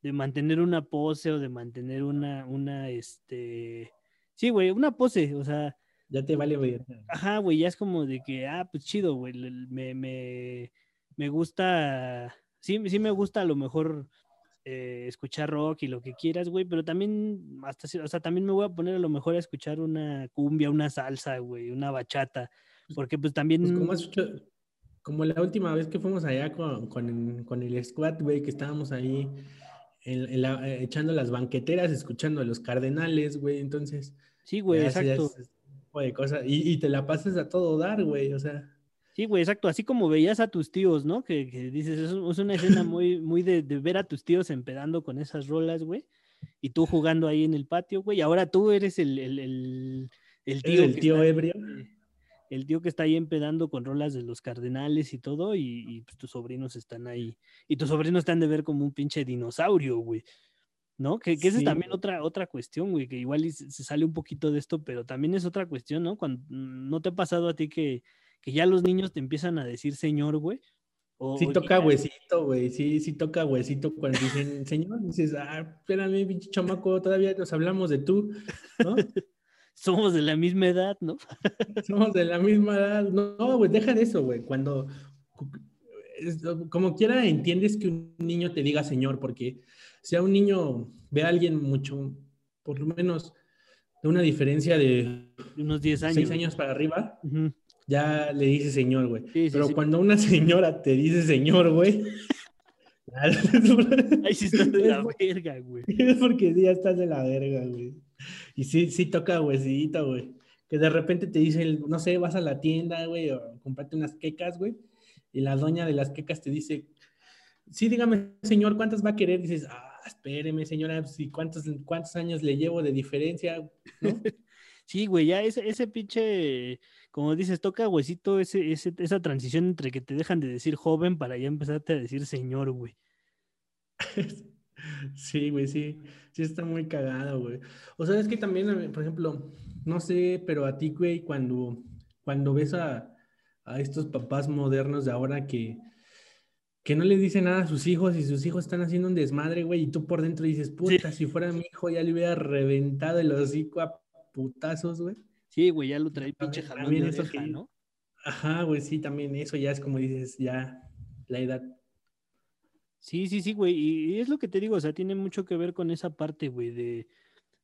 [SPEAKER 2] de mantener una pose o de mantener una, una, este, sí, güey, una pose, o sea,
[SPEAKER 1] ya te vale verga.
[SPEAKER 2] Ajá, güey, ya es como de que, ah, pues chido, güey, me, me, me gusta, sí, sí me gusta a lo mejor eh, escuchar rock y lo que quieras, güey, pero también, hasta, o sea, también me voy a poner a lo mejor a escuchar una cumbia, una salsa, güey, una bachata, porque pues también...
[SPEAKER 1] Pues como has hecho- como la última vez que fuimos allá con, con, el- con el squad, güey, que estábamos ahí en- en la- eh, echando las banqueteras, escuchando a los cardenales, güey, entonces.
[SPEAKER 2] Sí, güey, exacto.
[SPEAKER 1] es tipo de cosas. Y, y te la pasas a todo dar, güey, o sea.
[SPEAKER 2] Sí, güey, exacto. Así como veías a tus tíos, ¿no? Que, que dices, es, un- es una escena muy, muy de, de ver a tus tíos empedando con esas rolas, güey. Y tú jugando ahí en el patio, güey. Ahora tú eres el, el, el, el tío,
[SPEAKER 1] el tío
[SPEAKER 2] está-
[SPEAKER 1] ebrio.
[SPEAKER 2] el tío que está ahí empedando con rolas de los cardenales y todo, y, y, pues, tus sobrinos están ahí. Y tus sobrinos han de ver como un pinche dinosaurio, güey. ¿No? Que, que esa es también otra, otra cuestión, güey, que igual se sale un poquito de esto, pero también es otra cuestión, ¿no? Cuando no te ha pasado a ti que, que ya los niños te empiezan a decir señor, güey. O,
[SPEAKER 1] Sí toca
[SPEAKER 2] ya-
[SPEAKER 1] huesito, güey. Sí, sí toca huesito cuando dicen, señor, dices, ah, espérame, pinche chamaco, todavía nos hablamos de tú, ¿no?
[SPEAKER 2] somos de la misma edad, ¿no?
[SPEAKER 1] Somos de la misma edad. No, güey, deja de eso, güey. Cuando, como quiera, entiendes que un niño te diga señor, porque si a un niño ve a alguien mucho, por lo menos de una diferencia de
[SPEAKER 2] unos 10 años.
[SPEAKER 1] seis años para arriba, ya le dice señor, güey.
[SPEAKER 2] Sí, sí,
[SPEAKER 1] Pero
[SPEAKER 2] sí.
[SPEAKER 1] cuando una señora te dice señor, güey,
[SPEAKER 2] Ahí sí está de
[SPEAKER 1] es
[SPEAKER 2] la verga, güey.
[SPEAKER 1] es porque sí, ya estás de la verga, güey. Y sí, sí toca huesito, güey. Que de repente te dicen, no sé, vas a la tienda, güey, o comprate unas quecas, güey. Y la doña de las quecas te dice, sí, dígame, señor, ¿cuántas va a querer? Dices, ah, espéreme, señora, ¿y cuántos, cuántos años le llevo de diferencia? ¿No?
[SPEAKER 2] Sí, güey, ya ese, ese pinche, como dices, toca huesito ese, ese, esa transición entre que te dejan de decir joven para ya empezarte a decir señor, güey.
[SPEAKER 1] Sí, güey, sí. Sí está muy cagado, güey. O sea, es que también, mí, por ejemplo, no sé, pero a ti, güey, cuando, cuando ves a, a estos papás modernos de ahora que, que no le dicen nada a sus hijos y sus hijos están haciendo un desmadre, güey, y tú por dentro dices, puta, si fuera mi hijo ya le hubiera reventado el hocico a putazos, güey.
[SPEAKER 2] Sí, güey, ya lo trae pinche jalón
[SPEAKER 1] también
[SPEAKER 2] de
[SPEAKER 1] eso
[SPEAKER 2] oreja,
[SPEAKER 1] que-
[SPEAKER 2] ¿no?
[SPEAKER 1] Ajá, güey, sí, también eso ya es como dices, ya la edad.
[SPEAKER 2] Sí, sí, sí, güey. Y, y es lo que te digo, o sea, tiene mucho que ver con esa parte, güey, de,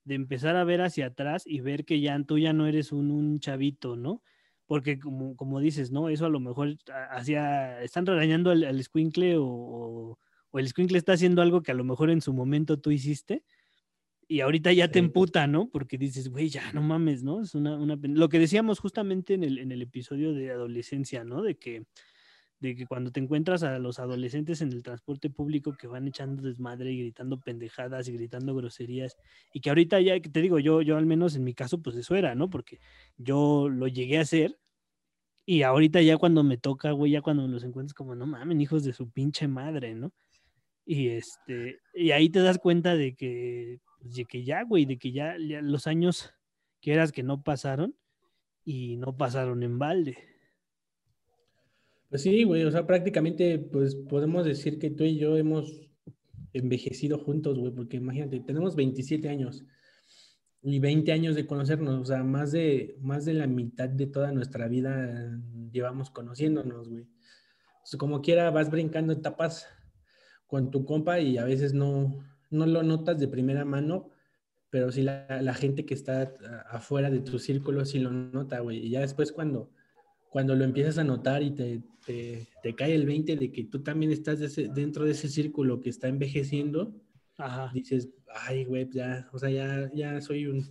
[SPEAKER 2] de empezar a ver hacia atrás y ver que ya tú ya no eres un, un chavito, ¿no? Porque como, como dices, ¿no? Eso a lo mejor a- hacia, están regañando al, al escuincle o, o, o el escuincle está haciendo algo que a lo mejor en su momento tú hiciste y ahorita ya te
[SPEAKER 1] Sí.
[SPEAKER 2] emputa, ¿no? Porque dices, güey, ya no mames, ¿no? Es una, una Lo que decíamos justamente en el, en el episodio de adolescencia, ¿no? De que de que cuando te encuentras a los adolescentes en el transporte público que van echando desmadre y gritando pendejadas y gritando groserías y que ahorita ya que te digo yo yo al menos en mi caso pues eso era no porque yo lo llegué a hacer y ahorita ya cuando me toca güey ya cuando los encuentras como no mamen hijos de su pinche madre no y este y ahí te das cuenta de que pues, de que ya güey de que ya, ya los años que eras que no pasaron y no pasaron en balde
[SPEAKER 1] Pues sí, güey, o sea, prácticamente, pues podemos decir que tú y yo hemos envejecido juntos, güey, porque imagínate, tenemos 27 años y 20 años de conocernos, o sea, más de, más de la mitad de toda nuestra vida llevamos conociéndonos, güey. O sea, como quiera, vas brincando etapas con tu compa y a veces no, no lo notas de primera mano, pero sí la, la gente que está afuera de tu círculo sí lo nota, güey. Y ya después cuando cuando lo empiezas a notar y te, te, te cae el 20 de que tú también estás de ese- dentro de ese círculo que está envejeciendo,
[SPEAKER 2] ajá
[SPEAKER 1] dices, ay, güey, ya, o sea, ya, ya soy un,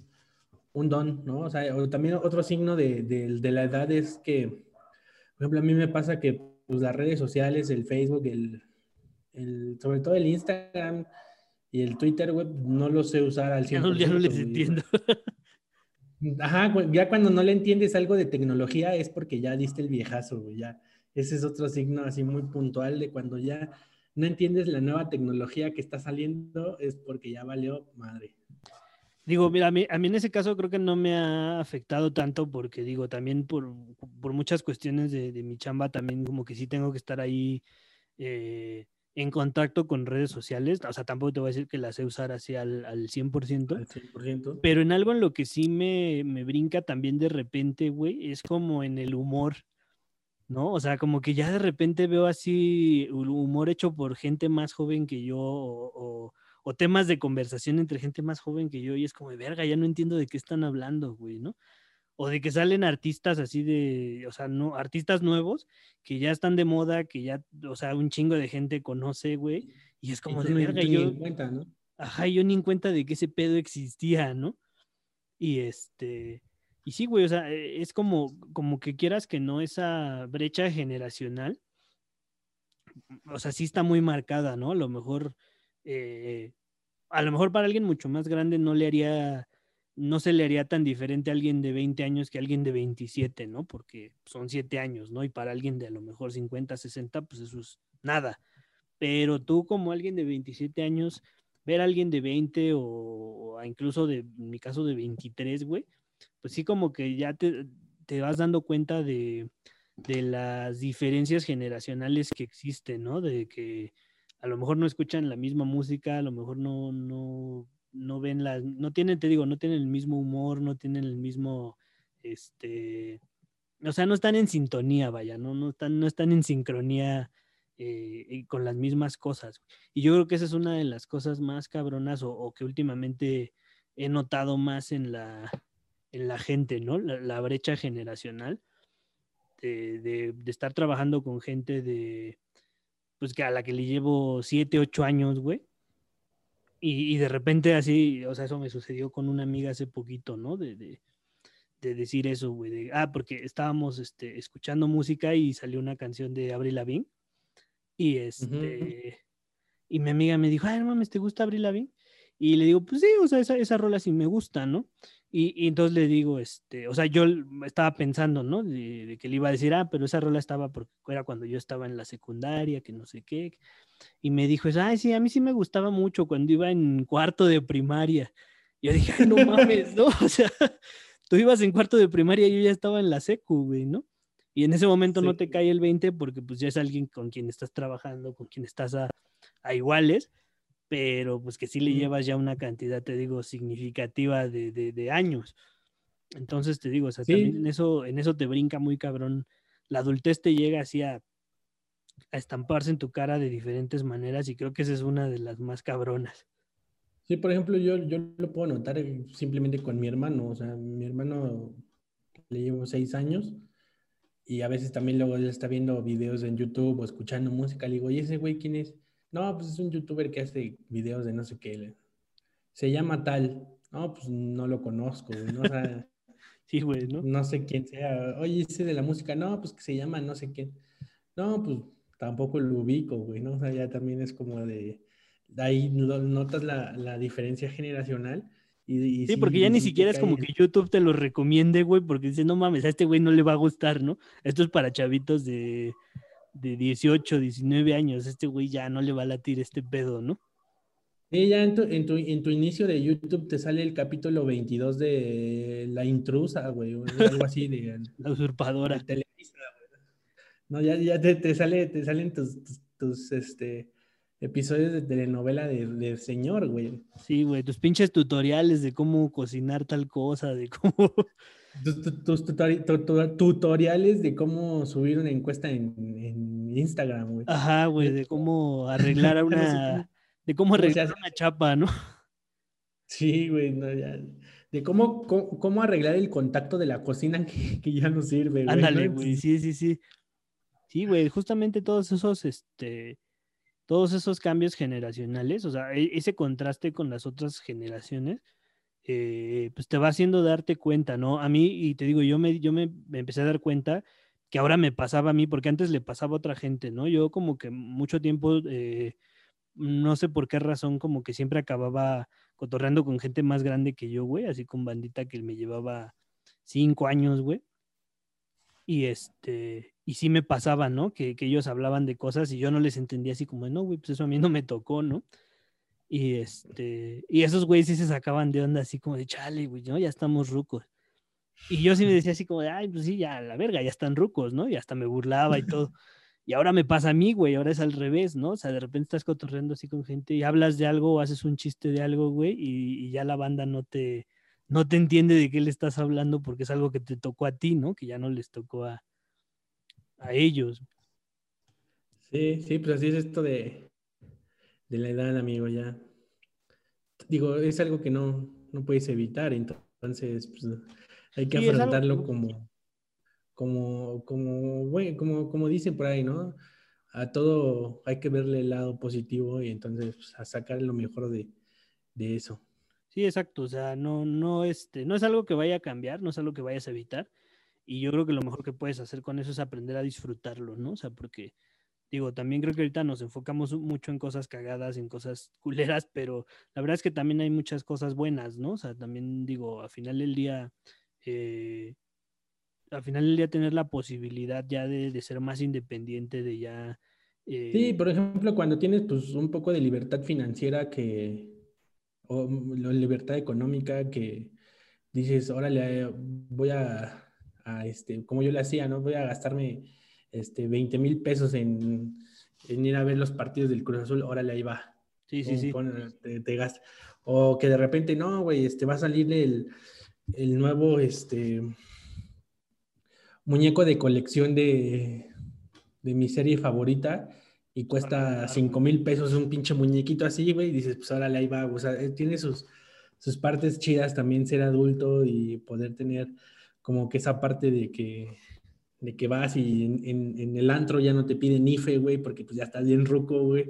[SPEAKER 1] un don, ¿no? O sea, o también otro signo de, de- de la edad es que, por ejemplo, a mí me pasa que pues, las redes sociales, el Facebook, el, el, sobre todo el Instagram y el Twitter, güey, no lo sé usar al 100%.
[SPEAKER 2] ya no, ya no les entiendo
[SPEAKER 1] Ajá, ya cuando no le entiendes algo de tecnología es porque ya diste el viejazo, güey, ya. Ese es otro signo así muy puntual de cuando ya no entiendes la nueva tecnología que está saliendo, es porque ya valió madre.
[SPEAKER 2] Digo, mira, a mí, a mí en ese caso creo que no me ha afectado tanto porque digo, también por, por muchas cuestiones de, de mi chamba, también como que sí tengo que estar ahí eh, en contacto con redes sociales. O sea, tampoco te voy a decir que las sé usar así al, al 100%,
[SPEAKER 1] Al 100%.
[SPEAKER 2] pero en algo en lo que sí me, me brinca también de repente, güey, es como en el humor. ¿No? O sea, como que ya de repente veo así hu- humor hecho por gente más joven que yo o, o- o temas de conversación entre gente más joven que yo y es como, verga, ya no entiendo de qué están hablando, güey, ¿no? O de que salen artistas así de, o sea, no, artistas nuevos que ya están de moda, que ya, o sea, un chingo de gente conoce, güey, y es
[SPEAKER 1] Y
[SPEAKER 2] como
[SPEAKER 1] tú
[SPEAKER 2] de verga, yo,
[SPEAKER 1] en cuenta, ¿no?
[SPEAKER 2] ajá, yo ni en cuenta de que ese pedo existía, ¿no? Y este, y sí, güey, o sea, eh, es como, como que quieras que no, esa brecha generacional, o sea, sí está muy marcada, ¿no? A lo mejor, eh, a lo mejor para alguien mucho más grande no le haría no se le haría tan diferente a alguien de 20 años que a alguien de 27, ¿no? Porque son 7 años, ¿no? Y para alguien de a lo mejor 50, 60, pues eso es nada. Pero tú como alguien de 27 años, ver a alguien de 20 o, incluso de, en mi caso de 23, güey, pues sí como que ya te, vas dando cuenta de, de las diferencias generacionales que existen, ¿no? De que a lo mejor no escuchan la misma música, a lo mejor no, no no ven las, no tienen, te digo, no tienen el mismo humor, no tienen el mismo, este, o sea, no están en sintonía, vaya, no, no, están, no están en sincronía eh, con las mismas cosas. Y yo creo que esa es una de las cosas más cabronas o, que últimamente he notado más en la, en la gente, ¿no? La, brecha generacional de, de, de, estar trabajando con gente de, pues que a la que le llevo siete, ocho años, güey y, de repente así, o sea, eso me sucedió con una amiga hace poquito, ¿no? De, de, decir eso, güey. ah, porque estábamos este, escuchando música y salió una canción de Avril Lavigne. Y este, y mi amiga me dijo, ay, no mames, ¿te gusta Avril Lavigne? Y le digo, pues sí, o sea, esa, esa rola sí me gusta, ¿no? Y, entonces le digo, este, o sea, yo estaba pensando, ¿no? De, que le iba a decir, ah, pero esa rola estaba porque era cuando yo estaba en la secundaria, que no sé qué. Y me dijo, ay, sí, a mí sí me gustaba mucho cuando iba en cuarto de primaria. Y yo dije, ay, no mames, ¿no? O sea, tú ibas en cuarto de primaria y yo ya estaba en la secu, güey, ¿no? Y en ese momento no te cae el 20 porque pues ya es alguien con quien estás trabajando, con quien estás a, a iguales pero pues que sí le llevas ya una cantidad, te digo, significativa de, de, años. Entonces te digo, o sea, también en eso, en eso te brinca muy cabrón. La adultez te llega así a, a, estamparse en tu cara de diferentes maneras y creo que esa es una de las más cabronas.
[SPEAKER 1] Sí, por ejemplo, yo, yo lo puedo notar eh, simplemente con mi hermano, o sea, mi hermano le llevo seis años y a veces también luego él está viendo videos en YouTube o escuchando música, le digo, ¿y ese güey quién es? No, pues es un youtuber que hace videos de no sé qué. Se llama tal. No, pues no lo conozco, güey. No,
[SPEAKER 2] sí, güey, ¿no?
[SPEAKER 1] No sé quién sea. Oye, ese de la música, no, pues que se llama no sé quién. No, pues tampoco lo ubico, güey, ¿no? O sea, ya también es como de. Ahí notas la, la diferencia generacional. Y,
[SPEAKER 2] sí, porque ya ni siquiera es como que YouTube te lo recomiende, güey, porque dice, no mames, a este güey no le va a gustar, ¿no? Esto es para chavitos de de 18, 19 años, este güey ya no le va a latir este pedo, ¿no?
[SPEAKER 1] Sí, ya en tu, en tu, en tu inicio de YouTube te sale el capítulo 22 de La Intrusa, güey, algo así de...
[SPEAKER 2] La usurpadora. Televisa,
[SPEAKER 1] No, ya, ya te, te, sale, te salen tus, tus, este, episodios de telenovela de, de señor, güey.
[SPEAKER 2] Sí, güey, tus pinches tutoriales de cómo cocinar tal cosa, de cómo...
[SPEAKER 1] Tus, tutoriales de cómo subir una encuesta en, Instagram, güey.
[SPEAKER 2] Ajá, güey, de cómo arreglar una. de cómo arreglar una chapa, ¿no?
[SPEAKER 1] Sí, güey, De cómo, cómo, arreglar el contacto de la cocina que, ya no sirve,
[SPEAKER 2] güey. Ándale, güey, sí, sí, sí. Sí, güey, justamente todos esos, este, todos esos cambios generacionales, o sea, e, ese contraste con las otras generaciones, eh, pues te va haciendo darte cuenta, ¿no? A mí, y te digo, yo me, yo me, empecé a dar cuenta que ahora me pasaba a mí, porque antes le pasaba a otra gente, ¿no? Yo como que mucho tiempo, eh, no sé por qué razón, como que siempre acababa cotorreando con gente más grande que yo, güey, así con bandita que me llevaba cinco años, güey. Y este, y sí me pasaba, ¿no? Que, que ellos hablaban de cosas y yo no les entendía así como, no, güey, pues eso a mí no me tocó, ¿no? Y este, y esos güeyes sí se sacaban de onda así como de chale, güey, ¿no? Ya estamos rucos. Y yo sí me decía así como de, ay, pues sí, ya, la verga, ya están rucos, ¿no? Y hasta me burlaba y todo. Y ahora me pasa a mí, güey, ahora es al revés, ¿no? O sea, de repente estás cotorreando así con gente y hablas de algo o haces un chiste de algo, güey, y, ya la banda no te, no te entiende de qué le estás hablando porque es algo que te tocó a ti, ¿no? Que ya no les tocó a, a ellos.
[SPEAKER 1] Sí, sí, pues así es esto de, de la edad, amigo, ya. Digo, es algo que no, no puedes evitar, entonces pues, hay que afrontarlo como, como, como, bueno, como, como dicen por ahí, ¿no? A todo hay que verle el lado positivo y entonces pues, a sacar lo mejor de, de, eso.
[SPEAKER 2] Sí, exacto. O sea, no, no, este, no es algo que vaya a cambiar, no es algo que vayas a evitar. Y yo creo que lo mejor que puedes hacer con eso es aprender a disfrutarlo, ¿no? O sea, porque Digo, también creo que ahorita nos enfocamos mucho en cosas cagadas, en cosas culeras, pero la verdad es que también hay muchas cosas buenas, ¿no? O sea, también digo, al final del día, eh, al final del día tener la posibilidad ya de, ser más independiente, de ya...
[SPEAKER 1] sí, eh, por ejemplo, cuando tienes pues un poco de libertad financiera que, o libertad económica que dices, órale, voy a, a este, como yo le hacía, ¿no? Voy a gastarme este, 20 mil pesos en, ir a ver los partidos del Cruz Azul, órale, ahí va.
[SPEAKER 2] Sí, sí, sí.
[SPEAKER 1] te, O que de repente, no, güey, este, va a salir el, el nuevo, este, muñeco de colección de, de mi serie favorita y cuesta 5 mil pesos un pinche muñequito así, güey, y dices, pues órale, ahí va. O sea, eh, tiene sus, sus partes chidas también ser adulto y poder tener como que esa parte de que de que vas y en, el antro ya no te piden IFE, güey, porque pues ya estás bien ruco, güey.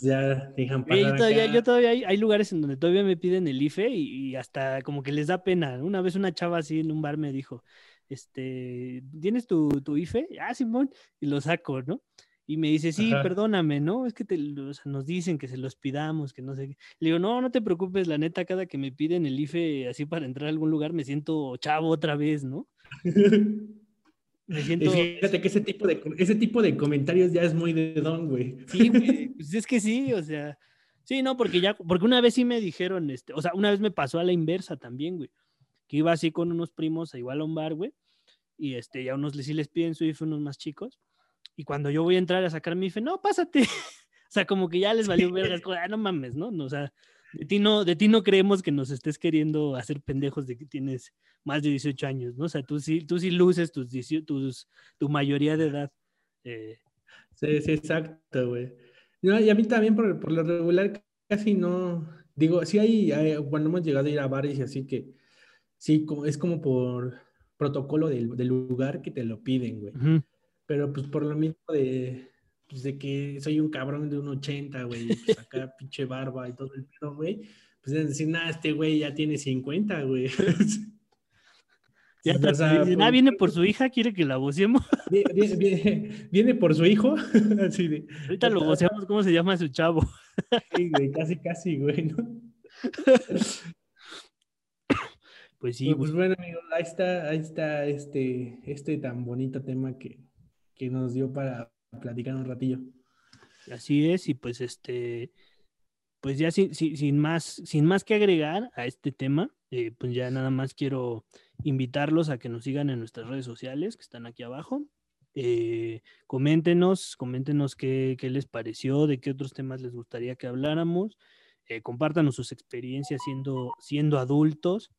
[SPEAKER 1] Ya dejan
[SPEAKER 2] pasar todavía, Yo todavía hay, lugares en donde todavía me piden el IFE y, hasta como que les da pena. Una vez una chava así en un bar me dijo, este, ¿tienes tu, tu IFE? Ah, Simón, y lo saco, ¿no? Y me dice, sí, perdóname, ¿no? Es que te, nos dicen que se los pidamos, que no sé qué. Le digo, no, no te preocupes, la neta, cada que me piden el IFE así para entrar a algún lugar, me siento chavo otra vez, ¿no?
[SPEAKER 1] Me siento... Fíjate que ese tipo, de, ese tipo de comentarios ya es muy de don, güey.
[SPEAKER 2] Sí, güey, pues es que sí, o sea, sí, no, porque ya, porque una vez sí me dijeron, este, o sea, una vez me pasó a la inversa también, güey, que iba así con unos primos a igual a un bar, güey, y este, ya unos sí les piden su IFE, unos más chicos, y cuando yo voy a entrar a sacar mi IFE, no, pásate, o sea, como que ya les valió vergas, ah, no mames, ¿no? O sea, de ti no, de ti no creemos que nos estés queriendo hacer pendejos de que tienes más de 18 años, ¿no? O sea, tú sí, tú sí luces tus, tus, tu mayoría de edad. Eh.
[SPEAKER 1] Sí, sí, exacto, güey. No, y a mí también por, por, lo regular casi no, digo, sí hay, cuando hemos llegado a ir a bares y así que, sí, es como por protocolo del, del lugar que te lo piden, güey. Pero pues por lo mismo de, pues de que soy un cabrón de un 80, güey, pues acá pinche barba y todo el pedo, güey, pues es decir, nada, este güey ya tiene 50, güey.
[SPEAKER 2] Ya o sea, ah, viene por su hija, quiere que la vocemos.
[SPEAKER 1] Viene, viene, por su hijo. Así de,
[SPEAKER 2] Ahorita lo voceamos, ¿cómo se llama su chavo?
[SPEAKER 1] Sí, güey, casi, casi, güey, ¿no?
[SPEAKER 2] Pues sí.
[SPEAKER 1] Pues, bueno, amigos, ahí está, ahí está este, este tan bonito tema que, que nos dio para platicar un ratillo.
[SPEAKER 2] Así es, y pues este, pues ya sin, sin, más, sin más que agregar a este tema, eh, pues ya nada más quiero invitarlos a que nos sigan en nuestras redes sociales que están aquí abajo. Eh, coméntenos, coméntenos qué, les pareció, de qué otros temas les gustaría que habláramos. Eh, compártanos sus experiencias siendo, siendo adultos.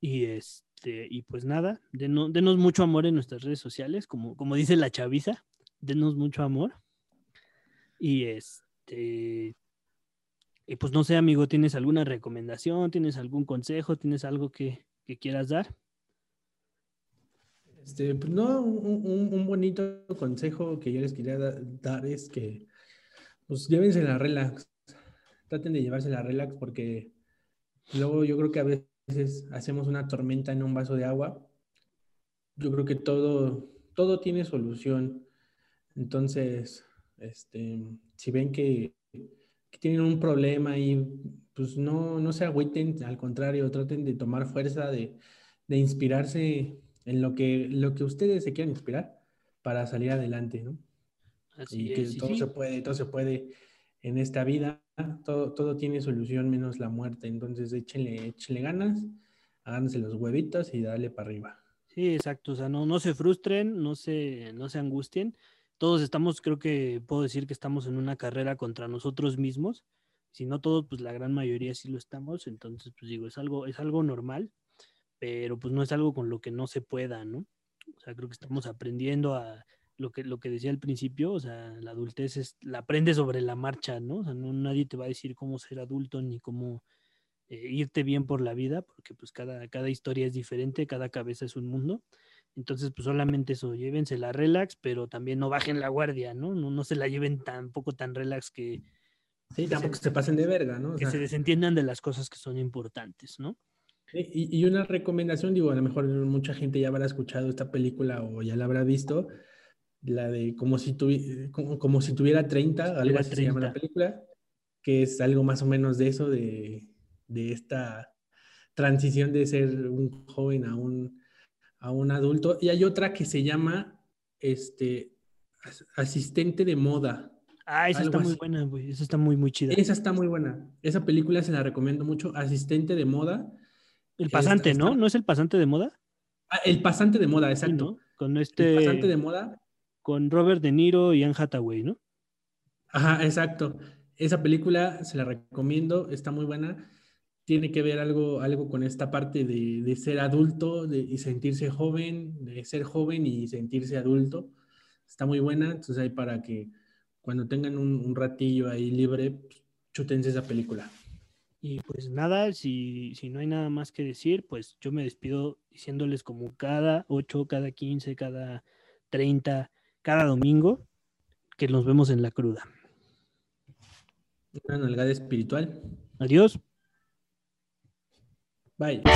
[SPEAKER 2] Y este, y pues nada, denos, denos mucho amor en nuestras redes sociales, como, como dice la chaviza denos mucho amor. Y este. Y pues no sé, amigo, ¿tienes alguna recomendación? ¿Tienes algún consejo? ¿Tienes algo que, quieras dar?
[SPEAKER 1] Este, pues no, un, bonito consejo que yo les quería dar es que, pues llévense la relax. Traten de llevarse la relax porque luego yo creo que a veces hacemos una tormenta en un vaso de agua. Yo creo que todo, todo tiene solución. Entonces, este, si ven que, tienen un problema y pues no, no se agüiten, al contrario, traten de tomar fuerza, de, inspirarse en lo que, lo que ustedes se quieran inspirar para salir adelante, ¿no? Así y que todo se puede, todo se puede en esta vida, todo, todo tiene solución menos la muerte, entonces échenle, échenle ganas, háganse los huevitos y dale para arriba.
[SPEAKER 2] Sí, exacto, o sea, no, no se frustren, no se, no se angustien, todos estamos, creo que puedo decir que estamos en una carrera contra nosotros mismos. Si no todos, pues la gran mayoría sí lo estamos. Entonces, pues digo, es algo, es algo normal, pero pues no es algo con lo que no se pueda, ¿no? O sea, creo que estamos aprendiendo a lo que, lo que decía al principio, o sea, la adultez es, la aprende sobre la marcha, ¿no? O sea, no, nadie te va a decir cómo ser adulto ni cómo eh, irte bien por la vida, porque pues cada, cada historia es diferente, cada cabeza es un mundo. Entonces, pues solamente eso, llévense la relax, pero también no bajen la guardia, ¿no? No, no se la lleven tampoco tan relax que...
[SPEAKER 1] Sí, tampoco se, pasen de verga, ¿no?
[SPEAKER 2] que se desentiendan de las cosas que son importantes, ¿no?
[SPEAKER 1] Y, y, una recomendación, digo, a lo mejor mucha gente ya habrá escuchado esta película o ya la habrá visto, la de como si, tuvi- como, como si tuviera 30, algo así se llama la
[SPEAKER 2] 30.
[SPEAKER 1] película, que es algo más o menos de eso, de, de esta transición de ser un joven a un, a un adulto. Y hay otra que se llama este, as- asistente de moda.
[SPEAKER 2] Ah, esa está muy
[SPEAKER 1] así.
[SPEAKER 2] buena, güey. Esa está muy, muy chida.
[SPEAKER 1] Esa está muy buena. Esa película se la recomiendo mucho. Asistente de moda.
[SPEAKER 2] El
[SPEAKER 1] Esta-
[SPEAKER 2] pasante, ¿no?
[SPEAKER 1] esta-
[SPEAKER 2] ¿No es el pasante de moda?
[SPEAKER 1] Ah, el pasante de moda,
[SPEAKER 2] Sí,
[SPEAKER 1] exacto.
[SPEAKER 2] ¿no? Con
[SPEAKER 1] El
[SPEAKER 2] este,
[SPEAKER 1] pasante de moda.
[SPEAKER 2] con Robert De Niro y Anne Hathaway, ¿no?
[SPEAKER 1] Ajá, exacto. Esa película se la recomiendo, está muy buena. Tiene que ver algo, algo con esta parte de, de ser adulto de, y sentirse joven, de ser joven y sentirse adulto. Está muy buena, entonces ahí para que cuando tengan un, un ratillo ahí libre, pues, chútense esa película.
[SPEAKER 2] Y pues nada, si, si no hay nada más que decir, pues yo me despido diciéndoles como cada 8, cada 15, cada 30, cada domingo, que nos vemos en la cruda.
[SPEAKER 1] Una nalgada espiritual.
[SPEAKER 2] Adiós.
[SPEAKER 1] Baik.